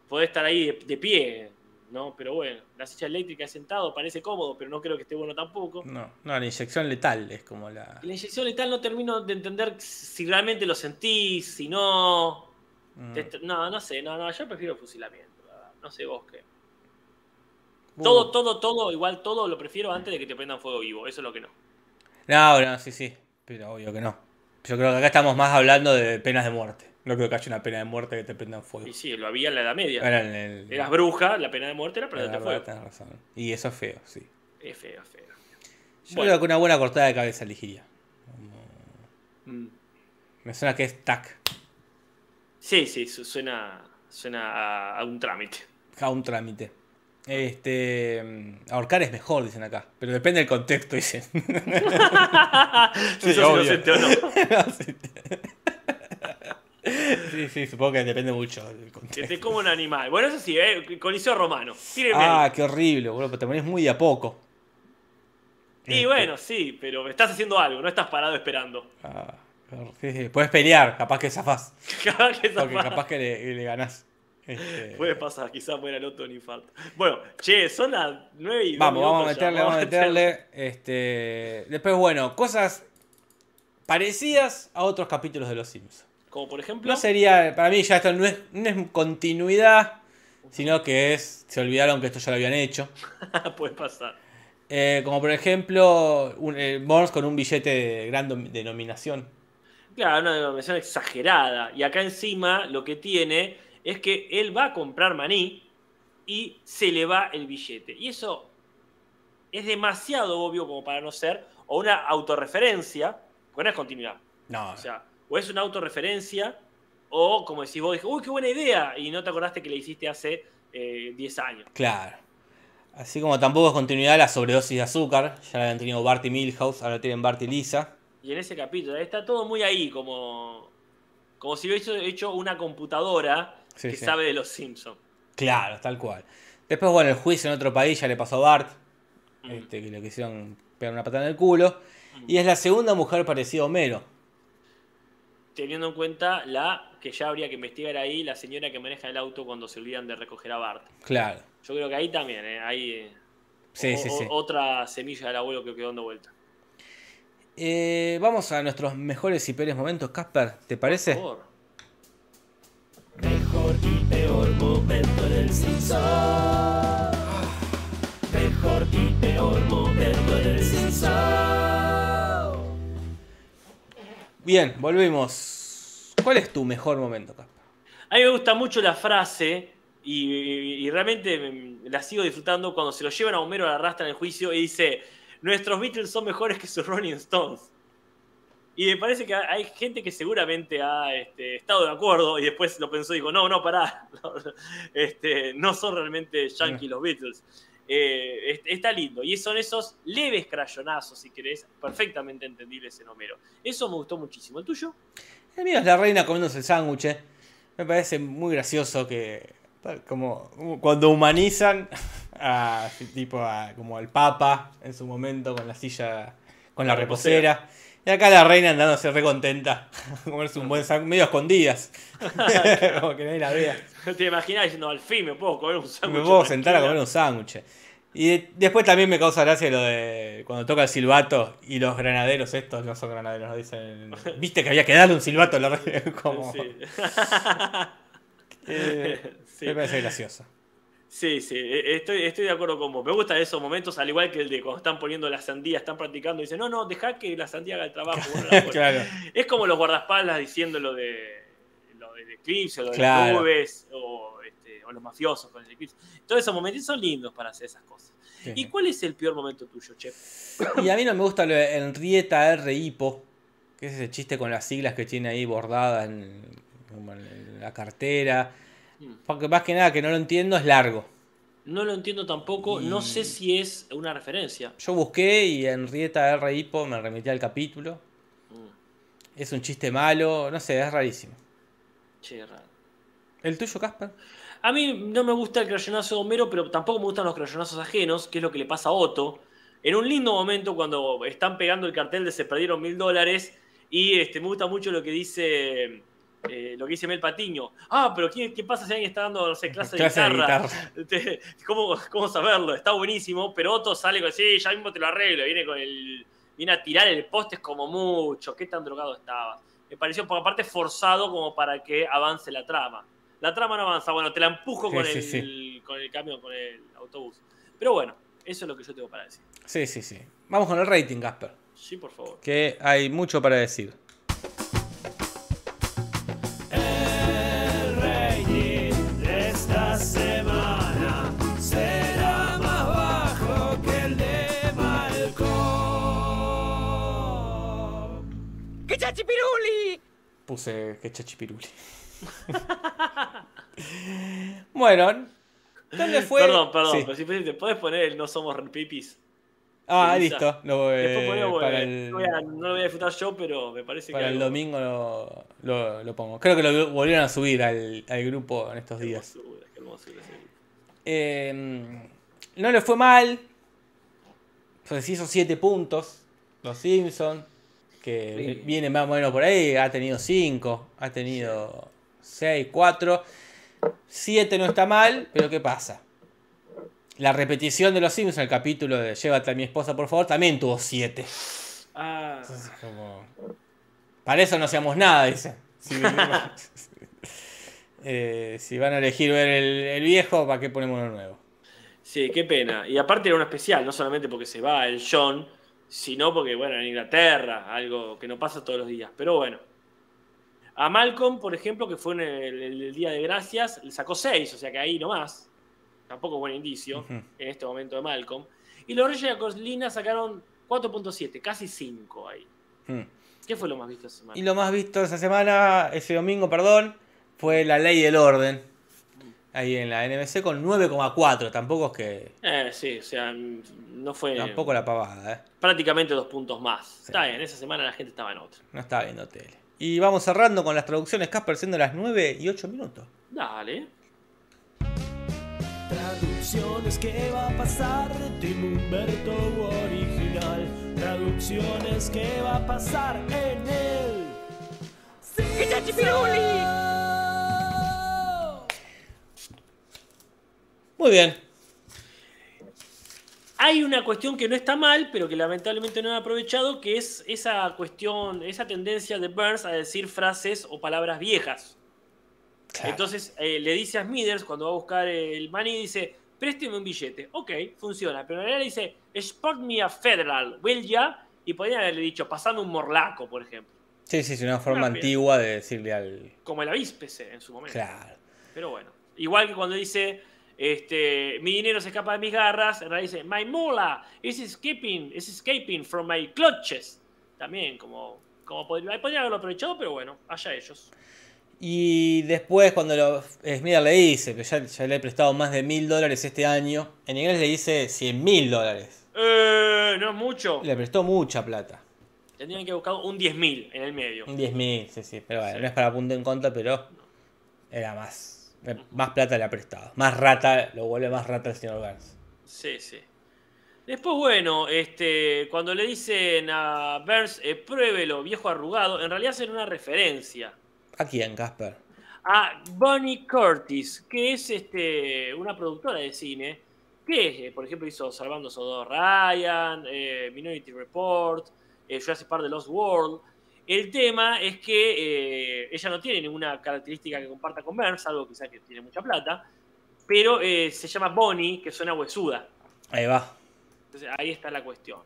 C: poder estar ahí de, de pie, ¿no? Pero bueno, la silla eléctrica sentado parece cómodo, pero no creo que esté bueno tampoco.
B: No, no, la inyección letal es como la...
C: La inyección letal no termino de entender si realmente lo sentís, si no.
B: Mm.
C: No, no sé, no, no, yo prefiero fusilamiento, la verdad. No sé vos qué.
B: Uh.
C: Todo, todo, todo, igual todo lo prefiero antes de que te prendan fuego vivo, eso es lo que no.
B: No, no, sí, sí, pero obvio que no. Yo creo que acá estamos más hablando de penas de muerte. No creo que haya una pena de muerte que te prendan fuego.
C: Y sí, lo había en la Edad Media.
B: Ahora en el...
C: Eras bruja, la pena de muerte era prenderte fuego.
B: tenés razón. Y eso es feo, sí.
C: Es feo, feo.
B: Yo
C: Bueno.
B: creo que una buena cortada de cabeza elegiría.
C: Mm.
B: Me suena que es tac,
C: Sí, sí, su- suena, suena a, a un trámite.
B: a un trámite. Este. mm, Ahorcar es mejor, dicen acá. Pero depende del contexto, dicen. [LAUGHS] [LAUGHS]
C: si
B: Sí,
C: sos
B: obvio.
C: o no. [LAUGHS]
B: Sí. sí, sí, supongo que depende mucho del
C: Que
B: contexto.
C: te como un animal. Bueno, eso sí, eh, Coliseo Romano. Tírenme
B: Ah,
C: ahí.
B: qué horrible, boludo. pero Te pones muy de a poco.
C: Y
B: Este,
C: bueno, sí, pero estás haciendo algo, no estás parado esperando.
B: ah, sí, sí, Puedes pelear, capaz que zafás.
C: Cada que
B: Porque
C: zafás.
B: capaz que le, le ganás. Este,
C: Puede pasar, quizás muera el otro en infarto. Bueno, che, son las 9 y
B: Vamos, vamos a
C: ya,
B: meterle, vamos a meterle. Este, después, bueno, cosas parecidas a otros capítulos de Los Simpsons.
C: Como por ejemplo.
B: No sería, para mí ya esto no es, no es continuidad, sino que es, se olvidaron que esto ya lo habían hecho. [LAUGHS]
C: puede pasar.
B: Eh, como por ejemplo, un, eh, Burns con un billete de gran denominación.
C: Claro, una denominación exagerada. Y acá encima lo que tiene es que él va a comprar maní y se le va el billete. Y eso es demasiado obvio como para no ser, o una autorreferencia, porque no es continuidad.
B: No,
C: O sea, o es una autorreferencia, o como decís vos, dije, uy, qué buena idea, y no te acordaste que le hiciste hace eh, 10 años.
B: claro. Así como tampoco es continuidad la sobredosis de azúcar. Ya la habían tenido Bart y Milhouse, ahora tienen Bart y Lisa.
C: Y en ese capítulo está todo muy ahí, como, como si hubiese hecho una computadora
B: Sí,
C: que
B: sí.
C: sabe de los Simpsons.
B: Claro, tal cual. Después, bueno, el juicio en otro país ya le pasó a Bart,
C: Mm.
B: este, que le quisieron pegar una patada en el culo. Y es la segunda mujer parecida a Homero.
C: Teniendo en cuenta la que ya habría que investigar ahí, la señora que maneja el auto cuando se olvidan de recoger a Bart.
B: Claro.
C: Yo creo que ahí también, ¿eh? ahí eh,
B: Sí,
C: o-
B: sí, sí.
C: otra semilla del abuelo que quedó dando vuelta.
B: Eh, vamos a nuestros mejores y peores momentos, Casper, ¿te parece?
C: Por favor.
A: Mejor momento en el Simpson. Mejor y peor momento en el.
B: Bien, volvemos. ¿Cuál es tu mejor momento, Casper?
C: A mí me gusta mucho la frase y, realmente la sigo disfrutando cuando se lo llevan a Homero a la en el juicio y dice, nuestros Beatles son mejores que sus Rolling Stones. Y me parece que hay gente que seguramente ha este, estado de acuerdo y después lo pensó y dijo, no, no, pará, no, [LAUGHS] este, no son realmente yankees los Beatles. Eh, es- está lindo. Y son esos leves crayonazos, si querés, perfectamente entendibles en Homero. Eso me gustó muchísimo. ¿El tuyo?
B: El mío es la reina comiéndose el sándwich. eh. Me parece muy gracioso que. Como, cuando humanizan [LAUGHS] a, tipo a- como al Papa en su momento con la silla, con la
C: La
B: reposera. Y acá la reina andándose re contenta a [LAUGHS] comerse un buen sándwich, medio escondidas. [LAUGHS] como que nadie la vea.
C: Te imaginas diciendo, al fin me puedo comer un sándwich.
B: Me puedo sentar a
C: tranquila"?
B: comer un sándwich. Y de- después también me causa gracia lo de cuando toca el silbato y los granaderos estos no son granaderos, no dicen. Viste que había que darle un silbato a la reina. [LAUGHS] Como,
C: Sí.
B: eh,
C: Sí.
B: Me parece gracioso.
C: Sí, sí, e- estoy, estoy de acuerdo con vos. Me gustan esos momentos, al igual que el de cuando están poniendo la sandía, están practicando y dicen, no, no, deja que la sandía haga el trabajo. vos no la [LAUGHS] pones".
B: claro.
C: Es como los guardaespaldas diciendo lo de lo del eclipse, lo de
B: Claro.
C: las nubes, o, este, o los mafiosos con el eclipse. Todos esos momentos son lindos para hacer esas cosas.
B: Sí.
C: ¿Y cuál es el peor momento tuyo, Chef?
B: Y a mí no me gusta lo de Henrietta R. Hipo, que es ese chiste con las siglas que tiene ahí bordadas en la cartera.
C: Mm.
B: Porque más que nada que no lo entiendo es largo.
C: No lo entiendo tampoco, no sé si es una referencia.
B: Yo busqué y Henrietta R. Hipo me remití al capítulo.
C: Mm,
B: Es un chiste malo, no sé, es rarísimo.
C: Che, raro.
B: ¿El tuyo, Casper?
C: A mí no me gusta el crayonazo de Homero, pero tampoco me gustan los crayonazos ajenos, que es lo que le pasa a Otto. En un lindo momento, cuando están pegando el cartel de se perdieron mil dólares, y este, me gusta mucho lo que dice eh, lo que dice Mel Patiño. Ah, pero ¿qué, qué pasa si alguien está dando, no sé, clase de
B: Clase de
C: guitarra?
B: guitarra. [LAUGHS]
C: ¿Cómo, ¿Cómo saberlo? Está buenísimo, pero Otto sale con, sí, ya mismo te lo arreglo, viene con el... Viene a tirar el poste es como mucho, qué tan drogado estaba. Me pareció, por aparte, forzado como para que avance la trama. La trama no avanza, bueno, te la empujo
B: Sí,
C: con,
B: sí,
C: el,
B: sí.
C: con el camión, con el autobús. Pero bueno, eso es lo que yo tengo para decir.
B: Sí, sí, sí. Vamos con el rating, Casper.
C: Sí, por favor.
B: Que hay mucho para decir. Puse que chachipiruli. [LAUGHS] bueno, ¿dónde fue?
C: Perdón, perdón,
B: Sí.
C: pero si te podés poner el no somos pipis.
B: Ah, listo. Lo, eh,
C: Después ponemos,
B: para el,
C: no, voy a- no lo voy a disfrutar yo, pero me parece
B: para
C: que.
B: el
C: algo-
B: domingo lo, lo- lo pongo. Creo que lo volvieron a subir al, al grupo en estos
C: Qué
B: días.
C: hermosura, qué hermosura ese grupo.
B: Eh, no le fue mal. Pues hizo 7 puntos. Los Simpsons. Que
C: Sí.
B: viene más o menos por ahí. Ha tenido 5. Ha tenido 6, 4. 7 no está mal. Pero ¿qué pasa? La repetición de los Simpsons, el capítulo de Llévate a mi esposa, por favor, también tuvo 7.
C: Ah,
B: Como... Para eso no seamos nada, dice. Si, [LAUGHS] Eh, si van a elegir ver el, el viejo, ¿para qué ponemos uno nuevo?
C: sí, qué pena. Y aparte era una especial, no solamente porque se va el John, sino porque, bueno, en Inglaterra, algo que no pasa todos los días. Pero bueno. A Malcolm, por ejemplo, que fue en el, Día de Gracias, le sacó 6, o sea que ahí nomás. Tampoco buen indicio en este momento de Malcolm. Y los Reyes de la Colina sacaron 4.7, casi 5 ahí.
B: Hmm.
C: ¿Qué fue lo más visto esta semana?
B: Y lo más visto esa semana, ese domingo, perdón, fue la ley del orden. Ahí en la NBC con 9,4. Tampoco es que.
C: Eh, sí, o sea, no fue
B: Tampoco la pavada, ¿eh?
C: prácticamente dos puntos más. Está bien, esa semana la gente estaba en otra.
B: No estaba viendo tele. Y vamos cerrando con las traducciones, Casper, siendo las 9 y 8 minutos.
C: Dale.
A: Traducciones, ¿qué va a pasar? Tim Humberto original. Traducciones, ¿qué va a pasar en el
B: Muy bien.
C: Hay una cuestión que no está mal, pero que lamentablemente no han aprovechado, que es esa cuestión, esa tendencia de Burns a decir frases o palabras viejas.
B: Claro.
C: Entonces eh, le dice a Smithers cuando va a buscar el money, dice, présteme un billete. Ok, funciona. Pero en realidad le dice, spot me a federal, will ya? Y podrían haberle dicho, pasando un morlaco, por ejemplo.
B: Sí, sí, es una forma
C: Rápido.
B: antigua de decirle al.
C: Como el avíspese en su momento.
B: Claro.
C: Pero bueno. Igual que cuando dice, este, mi dinero se escapa de mis garras, en realidad dice, my mula is escaping, is escaping from my clutches. También, como, como podría, podría haberlo aprovechado, pero bueno, allá ellos.
B: Y después, cuando lo, Smith le dice que ya, ya le he prestado más de mil dólares este año, en inglés le dice cien mil dólares.
C: Eh, no es mucho.
B: Le prestó mucha plata.
C: Tendrían que buscar un 10.000 en el medio.
B: Un 10 mil, sí, sí. Pero bueno,
C: Sí.
B: no es para punto en contra, pero era más. Más plata le ha prestado. Más rata, lo vuelve más rata el señor Burns.
C: Sí, sí. Después, bueno, este, cuando le dicen a Burns, eh, pruébelo, viejo arrugado, en realidad hacen una referencia
B: ¿A quién, Casper?
C: a Bonnie Curtis, que es este, una productora de cine, que eh, por ejemplo hizo Salvando Soldado Ryan, eh, Minority Report, eh, Jurassic Park The Lost World. El tema es que eh, ella no tiene ninguna característica que comparta con Burns, algo quizás que tiene mucha plata, pero eh, se llama Bonnie, que suena huesuda.
B: Ahí va.
C: Entonces ahí está la cuestión.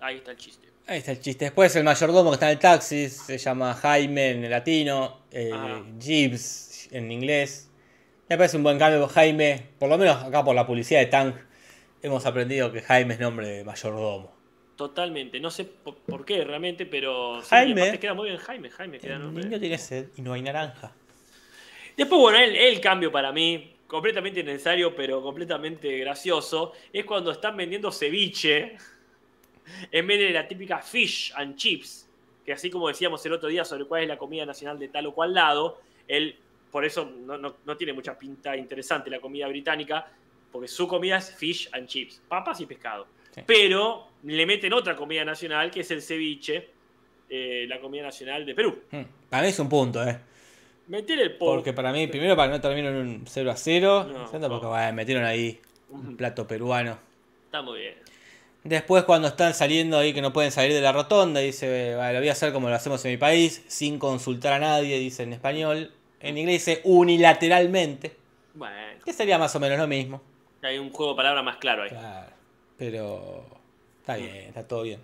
C: Ahí está el chiste.
B: Ahí está el chiste. Después el mayordomo que está en el taxi se llama Jaime en el latino, eh. Gibbs en inglés. Me parece un buen cambio Jaime, por lo menos acá por la publicidad de Tang, hemos aprendido que Jaime es nombre de mayordomo.
C: Totalmente. No sé por, por qué realmente, pero sí,
B: Jaime.
C: aparte queda muy bien Jaime. Jaime queda
B: El niño tiene sed y no hay naranja.
C: Después, bueno, el, el cambio para mí, completamente innecesario, pero completamente gracioso, es cuando están vendiendo ceviche en vez de la típica fish and chips, que así como decíamos el otro día sobre cuál es la comida nacional de tal o cual lado, él, por eso no, no- no tiene mucha pinta interesante la comida británica, porque su comida es fish and chips, papas y pescado.
B: Sí.
C: Pero le meten otra comida nacional, que es el ceviche, eh, la comida nacional de Perú.
B: Hmm, Para mí es un punto, ¿eh?
C: Meter el po-
B: Porque para mí, primero para que no termine en un 0 a 0,
C: No,
B: segundo porque
C: no.
B: bueno, metieron ahí un plato peruano.
C: Está muy bien.
B: Después cuando están saliendo ahí que no pueden salir de la rotonda, dice, "Vale, lo voy a hacer como lo hacemos en mi país, sin consultar a nadie, dice en español. En inglés dice unilateralmente,
C: Bueno,
B: que sería más o menos lo mismo.
C: hay un juego de palabras más claro ahí.
B: Claro, pero está bien, está todo bien.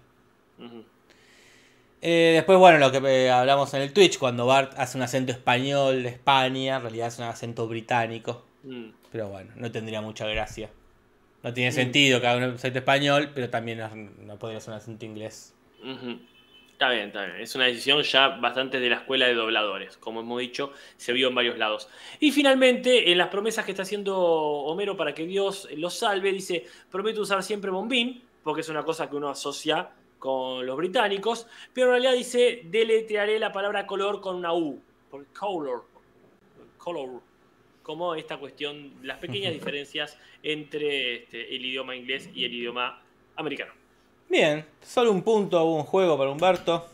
B: Eh, después, bueno, lo que eh, hablamos en el Twitch, cuando Bart hace un acento español de España, en realidad es un acento británico.
C: Mm.
B: Pero bueno, no tendría mucha gracia. No tiene
C: Mm.
B: sentido que haga un acento español, pero también no, no podría ser un acento inglés.
C: Está bien, está bien. Es una decisión ya bastante de la escuela de dobladores. Como hemos dicho, se vio en varios lados. Y finalmente, en las promesas que está haciendo Homero para que Dios los salve, dice, prometo usar siempre bombín, porque es una cosa que uno asocia con los británicos, pero en realidad dice, deletrearé la palabra color con una U, por color, color, como esta cuestión, las pequeñas [LAUGHS] diferencias entre este, el idioma inglés y el idioma americano.
B: Bien, solo un punto, un juego para Humberto.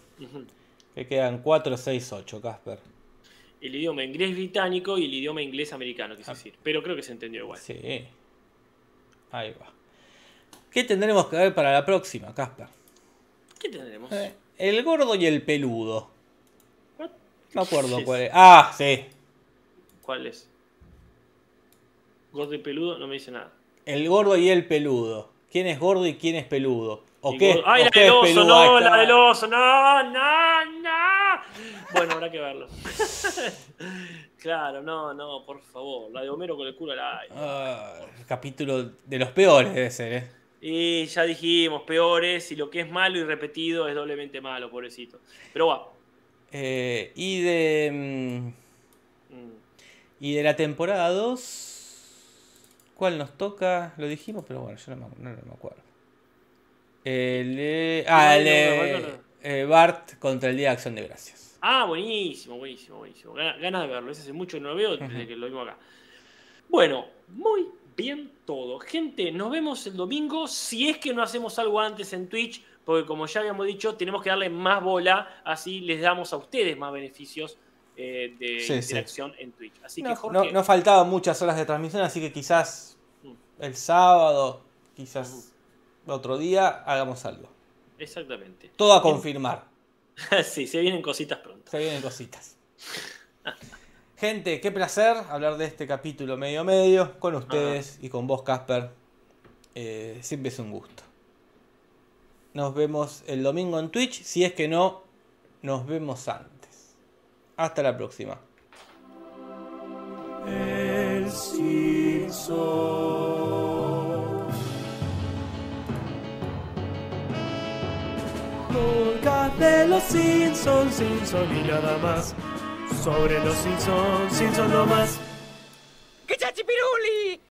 B: Que quedan 4, 6, 8, Casper.
C: el idioma inglés británico y el idioma inglés americano, quise
B: Ah.
C: decir. Pero creo que se entendió igual.
B: Sí. Ahí va. ¿Qué tendremos que ver para la próxima, Casper?
C: ¿Qué tendremos?
B: Eh, el gordo y el peludo.
C: What?
B: No me acuerdo cuál es. Ah, sí.
C: ¿Cuál es? Gordo y peludo no me dice nada.
B: El gordo y el peludo. ¿Quién es gordo y quién es peludo? ¿O
C: Y
B: qué,
C: gordo- ¡Ay,
B: o
C: la
B: qué
C: del oso!
B: peludo?
C: ¡No, la del oso! ¡No, no, no! Bueno, habrá que verlo. [LAUGHS] claro, no, no, por favor. La de Homero con el culo al aire.
B: Ah, capítulo de los peores debe ser, ¿eh?
C: Y ya dijimos, peores, y lo que es malo y repetido es doblemente malo, pobrecito. Pero va.
B: Eh, y de. mm. Y de la temporada 2. ¿Cuál nos toca? Lo dijimos, pero bueno, yo no me, no- no me acuerdo. El de- ah, el de eh, Bart contra el Día de Acción de Gracias.
C: Ah, buenísimo, buenísimo, buenísimo. Gana- Ganas de verlo. Ese hace mucho que no lo veo desde que lo vimos acá. Bueno, muy bien todo. Gente, nos vemos el domingo. Si es que no hacemos algo antes en Twitch, porque como ya habíamos dicho, tenemos que darle más bola, así les damos a ustedes más beneficios eh, de
B: Sí, sí.
C: interacción en Twitch. Así que Jorge,
B: no- no faltaban muchas horas de transmisión, así que quizás
C: Mm.
B: el sábado, quizás otro día, hagamos algo.
C: exactamente.
B: Todo a confirmar. [LAUGHS]
C: sí, se vienen cositas pronto.
B: Se vienen cositas. [LAUGHS] Gente, qué placer hablar de este capítulo medio medio con ustedes y con vos, Casper. Eh, siempre es un gusto. Nos vemos el domingo en Twitch. Si es que no, nos vemos antes. Hasta la próxima.
A: El de los Simpsons, Simpson y nada más sobre los Simpsons, Simpsons no más. ¡Que chachipiruli!